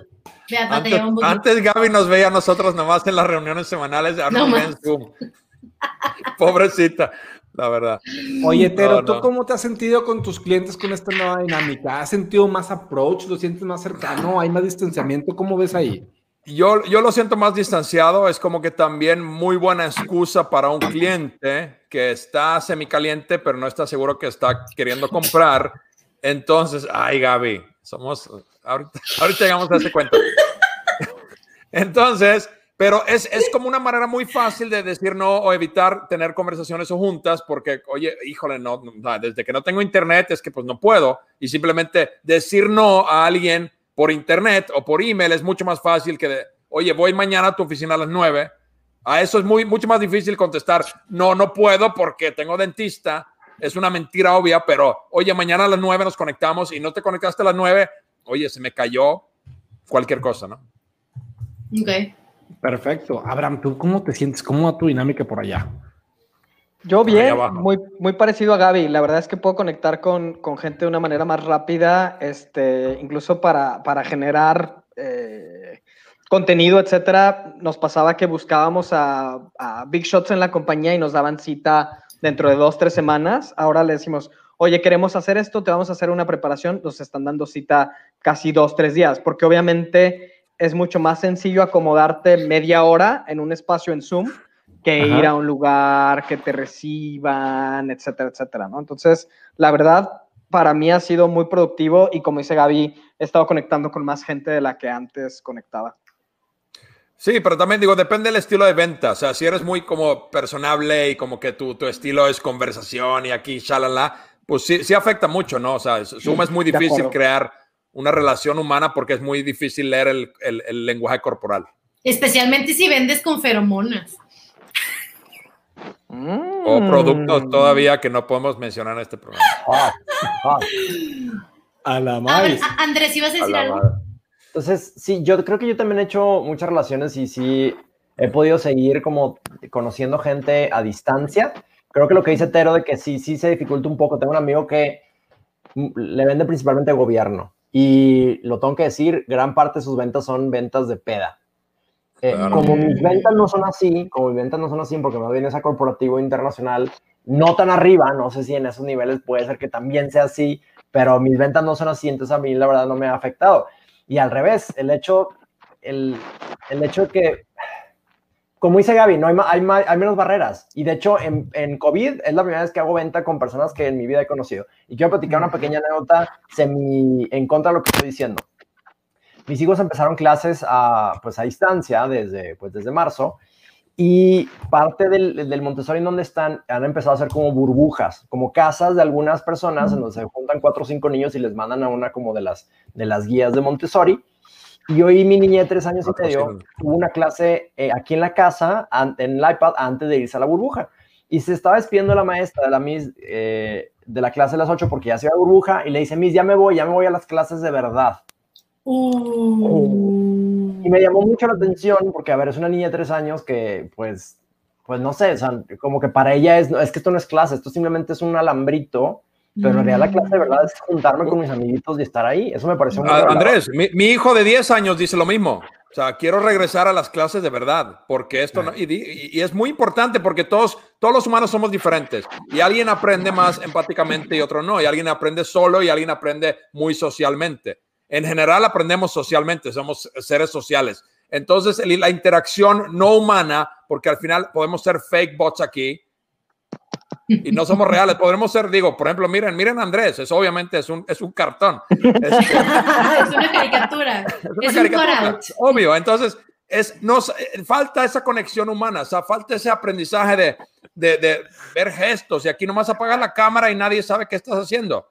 Antes, antes Gaby nos veía a nosotros nomás en las reuniones semanales. ahora No en Zoom. Pobrecita, la verdad. Oye, Tero, No, ¿tú no. cómo te has sentido con tus clientes con esta nueva dinámica? ¿Has sentido más approach? ¿Lo sientes más cercano? ¿Hay más distanciamiento? ¿Cómo ves ahí? Yo, yo lo siento más distanciado, es como que también muy buena excusa para un cliente que está semicaliente, pero no está seguro que está queriendo comprar. Entonces, ay, Gaby, somos, ahorita, ahorita llegamos a ese cuento. Entonces, pero es, es como una manera muy fácil de decir no o evitar tener conversaciones o juntas porque, oye, híjole, no, no, desde que no tengo internet es que pues no puedo y simplemente decir no a alguien por internet o por email es mucho más fácil que de, oye, voy mañana a tu oficina a las 9. A eso es muy, mucho más difícil contestar, no, no puedo porque tengo dentista. Es una mentira obvia, pero oye, mañana a las 9 nos conectamos y no te conectaste a las 9, oye, se me cayó cualquier cosa, ¿no? Ok. Perfecto. Abraham, ¿tú cómo te sientes? ¿Cómo va tu dinámica por allá? Yo bien, muy, muy parecido a Gaby. La verdad es que puedo conectar con, con gente de una manera más rápida, este, incluso para, para generar eh, contenido, etcétera. Nos pasaba que buscábamos a, a Big Shots en la compañía y nos daban cita dentro de dos, tres semanas. Ahora le decimos, oye, queremos hacer esto, te vamos a hacer una preparación. Nos están dando cita casi dos, tres días, porque obviamente es mucho más sencillo acomodarte media hora en un espacio en Zoom que Ajá. ir a un lugar, que te reciban, etcétera, etcétera, ¿no? Entonces, la verdad, para mí ha sido muy productivo y como dice Gaby, he estado conectando con más gente de la que antes conectaba. Sí, pero también digo, depende del estilo de venta. O sea, si eres muy como personable y como que tu, tu estilo es conversación y aquí, shalala, pues sí, sí afecta mucho, ¿no? O sea, Zoom es muy difícil crear una relación humana porque es muy difícil leer el, el- el lenguaje corporal. Especialmente si vendes con feromonas. O Mm. productos todavía que no podemos mencionar en este programa. Ah, ah. A la madre. Andrés, ¿ibas a A decir algo? madre. Entonces, sí, yo creo que yo también he hecho muchas relaciones y sí he podido seguir como conociendo gente a distancia. Creo que lo que dice Tero de que sí, sí se dificulta un poco. Tengo un amigo que le vende principalmente gobierno y lo tengo que decir, gran parte de sus ventas son ventas de peda. Eh, Claro. Como mis ventas no son así, como mis ventas no son así, porque más bien es a corporativo internacional, no tan arriba, no sé si en esos niveles puede ser que también sea así, pero mis ventas no son así, entonces a mí la verdad no me ha afectado. Y al revés, el hecho, el, el hecho de que, como dice Gaby, no hay, ma- hay, ma- hay menos barreras. Y de hecho, en, en COVID es la primera vez que hago venta con personas que en mi vida he conocido. Y quiero platicar una pequeña anécdota semi en contra de lo que estoy diciendo. Mis hijos empezaron clases a, pues, a distancia desde, pues, desde marzo. Y parte del, del Montessori en donde están han empezado a hacer como burbujas, como casas de algunas personas en donde se juntan cuatro o cinco niños y les mandan a una como de las, de las guías de Montessori. Y hoy mi niña de tres años y medio tuvo una clase eh, aquí en la casa, en el iPad, antes de irse a la burbuja. Y se estaba despidiendo la maestra de la, Miss, eh, de la clase de las ocho porque ya se iba a burbuja y le dice, Miss, ya me voy, ya me voy a las clases de verdad. Uh. Y me llamó mucho la atención porque, a ver, es una niña de tres años que, pues, pues no sé, o sea, como que para ella es, no, es que esto no es clase, esto simplemente es un alambrito, pero en realidad la clase de verdad es juntarme con mis amiguitos y estar ahí. Eso me pareció muy A- revelador. Andrés, mi, mi hijo de 10 años dice lo mismo. O sea, quiero regresar a las clases de verdad, porque esto no, y, di- y- y es muy importante porque todos, todos los humanos somos diferentes y alguien aprende más empáticamente y otro no, y alguien aprende solo y alguien aprende muy socialmente. En general aprendemos socialmente, somos seres sociales. Entonces, la interacción no humana, porque al final podemos ser fake bots aquí, y no somos reales. Podremos ser, digo, por ejemplo, miren, miren a Andrés, es obviamente es un, es un cartón. Es una caricatura. es una Es un obvio. Entonces, es, nos, falta esa conexión humana, o sea, falta ese aprendizaje de, de, de ver gestos. Y aquí nomás apagas la cámara y nadie sabe qué estás haciendo.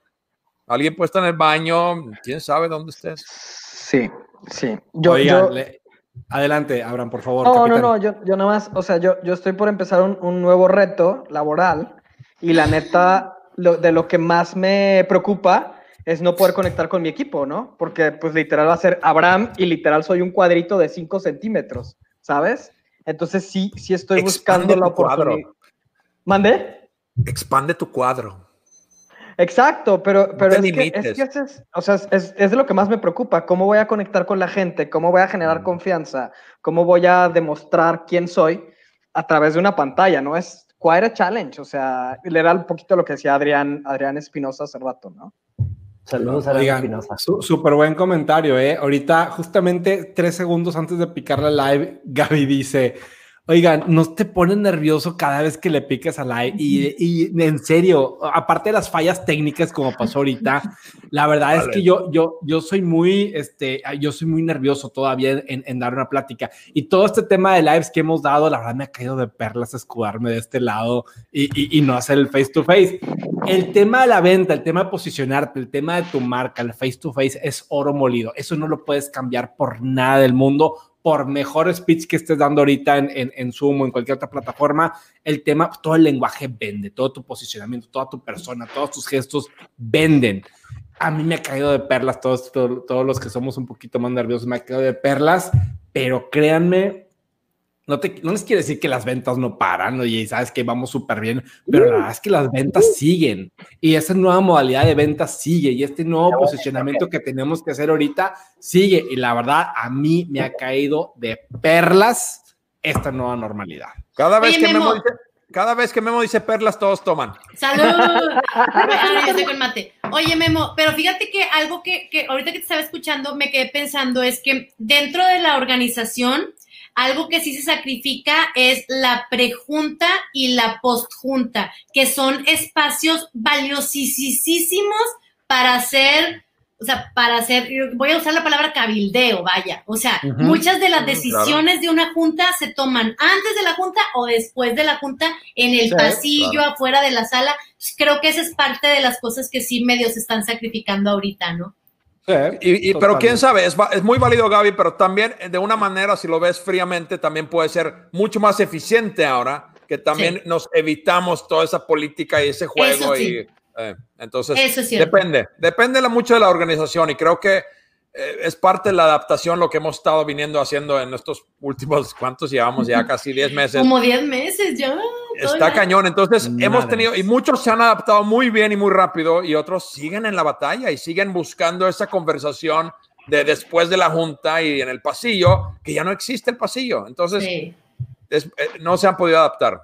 Alguien puede estar en el baño, quién sabe dónde estés. Sí, sí. Yo, Oigan, yo- le- adelante, Abraham, por favor. no, no, capitán. no, yo, yo nada más, o sea, yo, yo estoy por empezar un, un nuevo reto laboral y la neta, lo, de lo que más me preocupa es no poder conectar con mi equipo, ¿no? Porque pues literal va a ser Abraham y literal soy un cuadrito de 5 centímetros, ¿sabes? Entonces sí, sí estoy buscando Expande la tu cuadro. oportunidad. ¿Mandé? Expande tu cuadro. Exacto, pero, es, que, es que ese es, o sea, es, es- lo que más me preocupa, cómo voy a conectar con la gente, cómo voy a generar confianza, cómo voy a demostrar quién soy a través de una pantalla, ¿no? Es quite a challenge, o sea, le era un poquito lo que decía Adrián, Adrián Espinosa hace rato, ¿no? Saludos a Oigan, Espinosa. su- súper buen comentario, ¿eh? Ahorita, justamente tres segundos antes de picar la live, Gaby dice, oigan, ¿no te pone nervioso cada vez que le piques a live? Y, y en serio, aparte de las fallas técnicas como pasó ahorita, la verdad es Vale. que yo, yo, yo soy muy, este, yo soy muy nervioso todavía en, en dar una plática. Y todo este tema de lives que hemos dado, la verdad me ha caído de perlas escudarme de este lado y, y- y no hacer el face to face. El tema de la venta, el tema de posicionarte, el tema de tu marca, el face to face es oro molido. Eso no lo puedes cambiar por nada del mundo, por mejor speech que estés dando ahorita en, en, en Zoom o en cualquier otra plataforma. El tema, todo el lenguaje vende, todo tu posicionamiento, toda tu persona, todos tus gestos venden. A mí me ha caído de perlas, todos, todo- todos los que somos un poquito más nerviosos, me ha caído de perlas, pero créanme, no, te, no les quiero decir que las ventas no paran, oye, sabes que vamos súper bien, pero la verdad es que las ventas siguen y esa nueva modalidad de ventas sigue y este nuevo posicionamiento que tenemos que hacer ahorita sigue y la verdad a mí me ha caído de perlas esta nueva normalidad. Cada vez, Oye, que Memo Memo. dice, cada vez que Memo dice perlas, todos toman. ¡Salud! Oye, Memo, pero fíjate que algo que, que ahorita que te estaba escuchando me quedé pensando es que dentro de la organización, algo que sí se sacrifica es la prejunta y la postjunta, que son espacios valiosísimos para hacer, o sea, para hacer, voy a usar la palabra cabildeo, vaya. O sea, muchas de las decisiones de una junta se toman antes de la junta o después de la junta en el Sí, pasillo, afuera de la sala. Creo que esa es parte de las cosas que sí medio se están sacrificando ahorita, ¿no? Y, y- pero quién sabe, es, es muy válido, Gaby, pero también de una manera, si lo ves fríamente, también puede ser mucho más eficiente ahora, que también Sí. nos evitamos toda esa política y ese juego. Eso sí. y, eh, entonces, Eso depende, depende la- mucho de la organización y creo que es parte de la adaptación lo que hemos estado viniendo haciendo en estos últimos, ¿cuántos llevamos? Ya casi 10 meses. Como 10 meses ya. Está ya. cañón. Entonces, hemos tenido, y muchos se han adaptado muy bien y muy rápido, y otros siguen en la batalla y siguen buscando esa conversación de después de la junta y en el pasillo, que ya no existe el pasillo. Entonces, Sí. es- eh, no se han podido adaptar.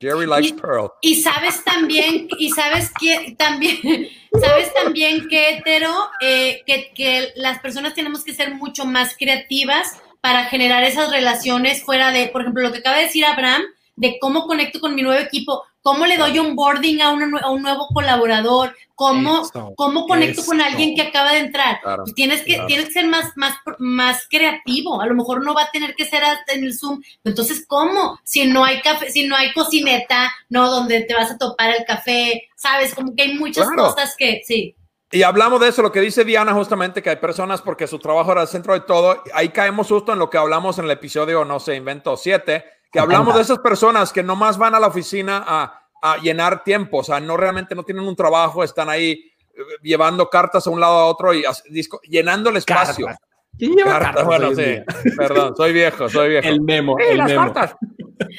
Jerry likes Y- Pearl. Y sabes también, y sabes que también, sabes también que hetero, eh, que, que las personas tenemos que ser mucho más creativas para generar esas relaciones fuera de, por ejemplo, lo que acaba de decir Abraham, de cómo conecto con mi nuevo equipo, cómo le doy un boarding a, una a un nuevo colaborador, cómo, cómo conecto con alguien que acaba de entrar. Claro, Pues tienes, que, claro. tienes que ser más, más, más creativo. A lo mejor no va a tener que ser hasta en el Zoom. Entonces, ¿cómo? Si no hay café, si no hay cocineta, no, donde te vas a topar el café, ¿sabes? Como que hay muchas Claro. cosas que, sí. Y hablamos de eso, lo que dice Diana justamente, que hay personas porque su trabajo era el centro de todo. Ahí caemos justo en lo que hablamos en el episodio, no sé, invento 7, que hablamos de esas personas que nomás van a la oficina a, a llenar tiempo, o sea, no realmente no tienen un trabajo, están ahí eh, llevando cartas a un lado a otro y disco- llenando el espacio. Cartas. ¿Quién lleva Cartas, cartas bueno, sí, perdón, soy viejo, soy viejo. El memo, Sí, el las memo. cartas.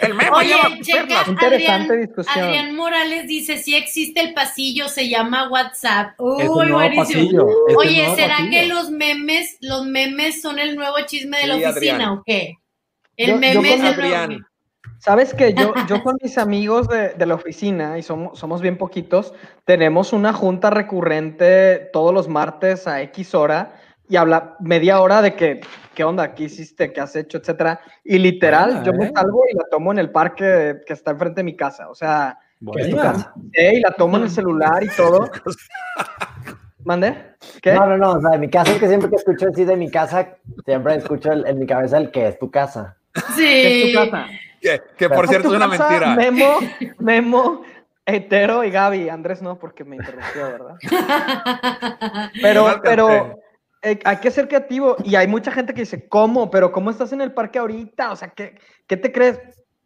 El memo Oye, lleva checa. Interesante Adrián, discusión. Adrián Morales dice, si existe el pasillo, se llama WhatsApp. Uy, Es un nuevo buenísimo. pasillo, es un Oye, nuevo ¿será pasillo. que los memes, los memes son el nuevo chisme de la Sí, oficina Adrián. o qué? El Yo- yo meme Adrián. meme. Sabes que yo, yo con mis amigos de, de la oficina, y somos, somos bien poquitos, tenemos una junta recurrente todos los martes a X hora y habla media hora de que, qué onda, qué hiciste, qué has hecho, etcétera. Y literal, yo me ¿eh? salgo y la tomo en el parque que está enfrente de mi casa. O sea, Buena. es tu casa. Y la tomo en el celular y todo. ¿Mande? ¿Qué? No, no, no, o sea, de mi casa es que siempre que escucho decir de mi casa, siempre escucho el- en mi cabeza el que es tu casa. Sí. ¿Qué es tu casa? Que, que por cierto es una casa, mentira. Memo, Memo, Hetero y Gaby. Andrés no, porque me interrumpió, ¿verdad? Pero, pero eh, hay que ser creativo y hay mucha gente que dice, ¿cómo? Pero ¿cómo estás en el parque ahorita? O sea, ¿qué, qué te crees?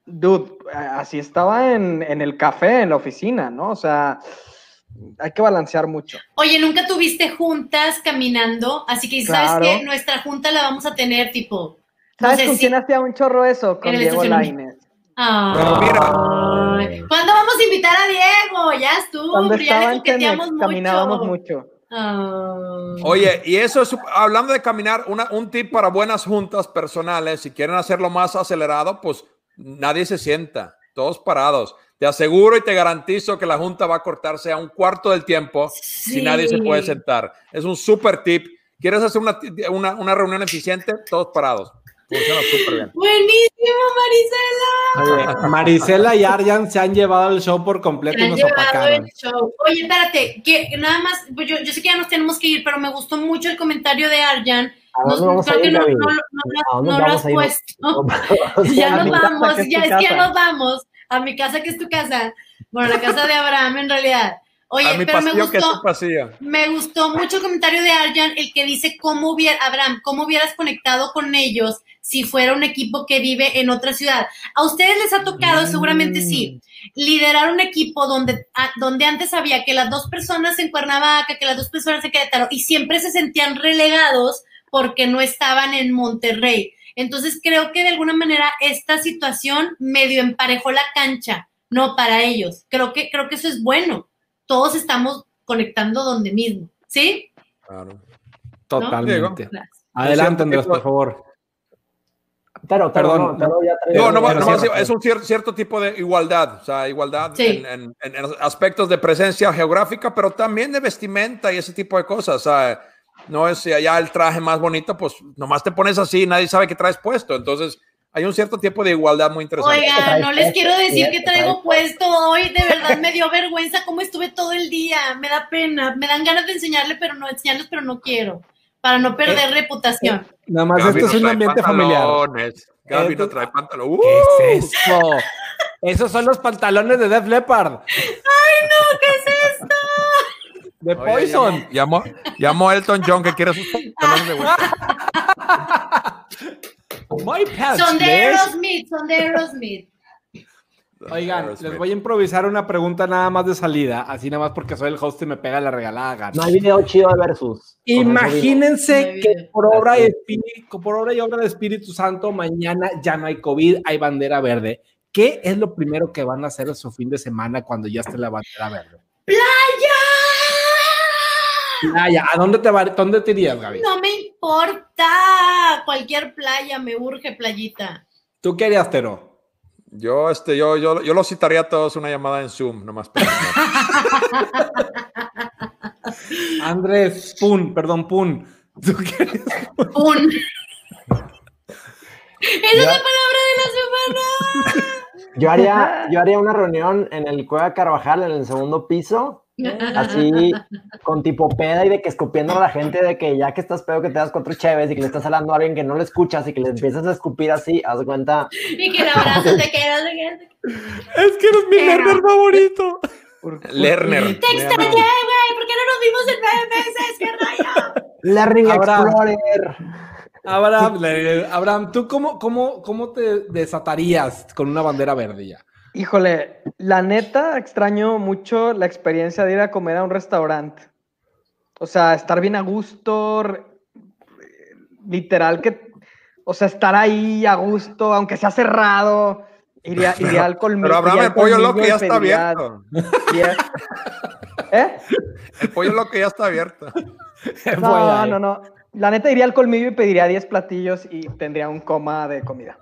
Dude, así estaba en, en el café, en la oficina, ¿no? O sea, hay que balancear mucho. Oye, ¿nunca tuviste juntas caminando? Así que, ¿sabes Claro. qué? Nuestra junta la vamos a tener, tipo... no ¿Sabes sé con si- quién hacía un chorro eso? Con Diego. Lainez. Ay. ¿Cuándo vamos a invitar a Diego? Ya estuvo, Cuando ya le en mucho. caminábamos mucho. Ay. Oye, y eso es, hablando de caminar, una- un tip para buenas juntas personales, si quieren hacerlo más acelerado, pues nadie se sienta, todos parados. Te aseguro y te garantizo que la junta va a cortarse a un cuarto del tiempo si Sí. nadie se puede sentar. Es un súper tip. ¿Quieres hacer una, una, una reunión eficiente? Todos parados. Funciona súper bien. Buenísimo, Marisela. Marisela y Arjan se han llevado el show por completo Se y han nos llevado opacaron. el show. Oye, espérate, que que nada más, pues yo, yo sé que ya nos tenemos que ir, pero me gustó mucho el comentario de Arjan. ¿A Nos- vamos a creo que ir, no, Gaby? no, no, ¿A no, dónde no lo has puesto. ya nos mi casa, vamos, que es ya tu es que ya casa. nos vamos. A mi casa, que es tu casa. Bueno, la casa de Abraham, en realidad. Oye, a mi pero me pasillo que gustó, tu pasillo. me gustó mucho el comentario de Arjan, el que dice cómo hubiera, Abraham, cómo hubieras conectado con ellos si fuera un equipo que vive en otra ciudad. A ustedes les ha tocado, seguramente sí, liderar un equipo donde, a- donde antes había que las dos personas en Cuernavaca, que las dos personas en Querétaro, y siempre se sentían relegados porque no estaban en Monterrey. Entonces creo que de alguna manera esta situación medio emparejó la cancha, no para ellos. Creo que, creo que eso es bueno. Todos estamos conectando donde mismo, ¿sí? Claro. Totalmente. Adelante, Andrés, por favor. Pero, pero, Perdón, no, pero ya No, no, Pero no, no, cierto. es un cier- cierto tipo de igualdad, o sea, igualdad Sí. en, en- en aspectos de presencia geográfica, pero también de vestimenta y ese tipo de cosas. O sea, no es si allá el traje más bonito, pues nomás te pones así y nadie sabe qué traes puesto. Entonces, hay un cierto tipo de igualdad muy interesante. Oiga, no les quiero decir ¿Qué que traigo puesto hoy, de verdad me dio vergüenza cómo estuve todo el día, me da pena, me dan ganas de enseñarle, pero no enseñarles, pero no quiero, para no perder reputación. Nada más, Gaby esto es un ambiente familiar. pantalones. Gaby no trae pantalón. ¿Qué es eso? Esos son los pantalones de Def Leppard. ¡Ay, no! ¿Qué es esto? De Oye, Poison. Llamó, llamó, Elton John que quiere sus pantalones de vuelta. My pants, Son de. Aerosmith, son de Aerosmith. Oigan, les voy a improvisar una pregunta nada más de salida, así nada más porque soy el host y me pega la regalada gana. No hay video chido de versus. Imagínense que por obra, y espíritu, por obra y obra de Espíritu Santo, mañana ya no hay COVID, hay bandera verde. ¿Qué es lo primero que van a hacer en su fin de semana cuando ya esté la bandera verde? ¡Playa! Playa. ¿A dónde te, va, dónde te irías, Gaby? No me importa, cualquier playa, me urge playita. ¿Tú qué harías, Tero? Yo, este, yo, yo, yo los citaría a todos una llamada en Zoom, nomás. para- Andrés, Pun, perdón, Pun. ¿Tú qué harías? Un, Esa es la palabra de la semana. Yo haría, yo haría una reunión en el Cueva Carvajal, en el segundo piso, así con tipo peda y de que escupiendo a la gente de que ya que estás pedo que te das cuatro cheves y que le estás hablando a alguien que no le escuchas y que le empiezas a escupir así, haz de cuenta. Y que el abrazo te queda. Es que eres mi. Lerner favorito. Lerner. Te extrañé, güey. ¿Por qué no nos vimos en nueve meses? ¡Qué rayo! Learning Explorer. Abraham, Abraham, ¿tú cómo, cómo, cómo te desatarías con una bandera verde ya? Híjole, la neta extraño mucho la experiencia de ir a comer a un restaurante. O sea, estar bien a gusto, literal que, o sea, estar ahí a gusto, aunque sea cerrado, iría, iría al colmillo. Pero iría el pollo loco y ya está abierto. ¿Eh? El pollo loco ya está abierto. No, no, no. La neta iría al colmillo y pediría 10 platillos y tendría un coma de comida.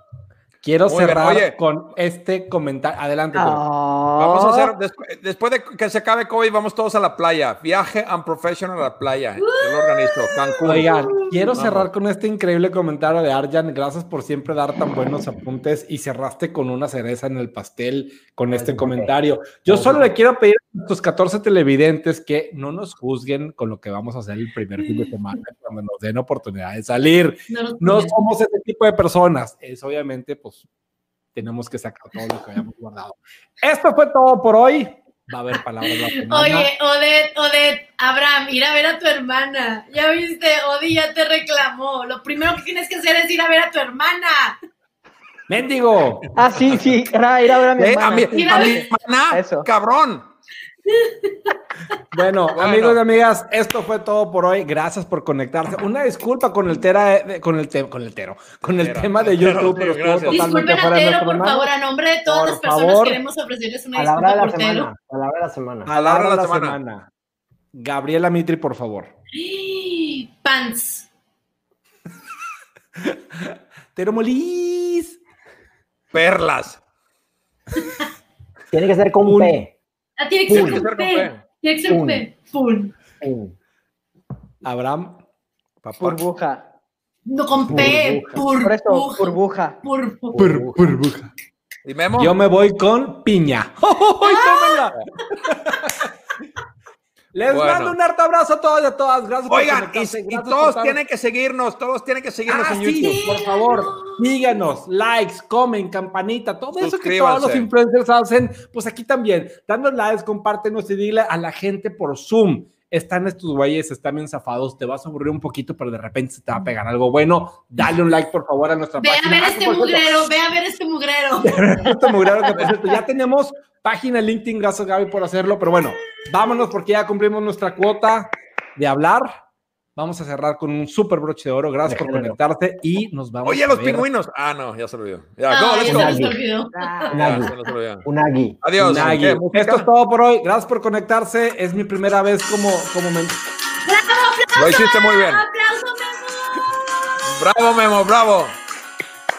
Quiero Muy cerrar con este comentario. Adelante. Vamos a Ah. hacer, despu- después de que se acabe COVID, vamos todos a la playa. Viaje unprofessional a la playa. Yo lo organizo. Cancún. Oigan, quiero cerrar con este increíble comentario de Arjan. Gracias por siempre dar tan buenos apuntes y cerraste con una cereza en el pastel con este comentario. Yo solo le quiero pedir a nuestros 14 televidentes que no nos juzguen con lo que vamos a hacer el primer fin de semana cuando nos den oportunidad de salir. No No somos ese tipo de personas. Es obviamente, pues, tenemos que sacar todo lo que habíamos guardado. Esto fue todo por hoy. Va a haber palabras la semana. Oye, Odette, Odette, Abraham, ir a ver a tu hermana. Ya viste, Odi ya te reclamó. Lo primero que tienes que hacer es ir a ver a tu hermana. ¡Mendigo! Ah, sí, sí, era ir a ver a mi Eh, hermana. a mi, a mi hermana, Eso. cabrón. Bueno, Bueno. amigos y amigas, esto fue todo por hoy. Gracias por conectarse. Una disculpa con el tera, eh, con el te- con el tero, con el tema de YouTube, pero estuvo totalmente a fuera de por favor, a nombre de todas Por las personas favor. queremos ofrecerles una Palabra de disculpa la por Tero. semana. Palabra de la semana. Palabra de la, semana. semana. Gabriela Mitri, por favor. Pants. Tero Molís. Perlas. Tiene que ser con Un- P. Ah, tiene que ser con Tiene que ser P. Tiene que ser con. P. Pun. Pum. Abraham. Papá. Burbuja. No con P. Pur, Por eso, burbuja. burbuja. ¿Y Memo? Yo me voy con piña. ¡Ay, tómenla! Les Bueno. mando un harto abrazo a todas y a todas. Gracias por Oigan, y, conectarse, y gracias por todos tienen que seguirnos, todos tienen que seguirnos Ah, en sí, YouTube. por favor, síganos, likes, comen, campanita, todo eso que todos los influencers hacen, pues aquí también, danos likes, compártenos y dile a la gente por Zoom, están estos güeyes, están bien zafados, te vas a aburrir un poquito, pero de repente se te va a pegar algo bueno, dale un like por favor a nuestra Ve a página. ver Ah, este mugrero, ve a ver este mugrero. este mugrero que, por cierto, ya tenemos página LinkedIn, gracias Gaby por hacerlo, pero bueno, vámonos porque ya cumplimos nuestra cuota de hablar. Vamos a cerrar con un super broche de oro. Gracias por conectarte y nos vamos Oye, a los ver. pingüinos. Ah, no, ya se olvidó. Ya, Ah, go, ya let's se olvidó. Ya, se nos olvidó. Un agui. Adiós. ¿Qué, música? Esto es todo por hoy. Gracias por conectarse. Es mi primera vez como, como men- Lo hiciste muy bien. ¡Aplauso, Memo! Bravo, Memo, bravo.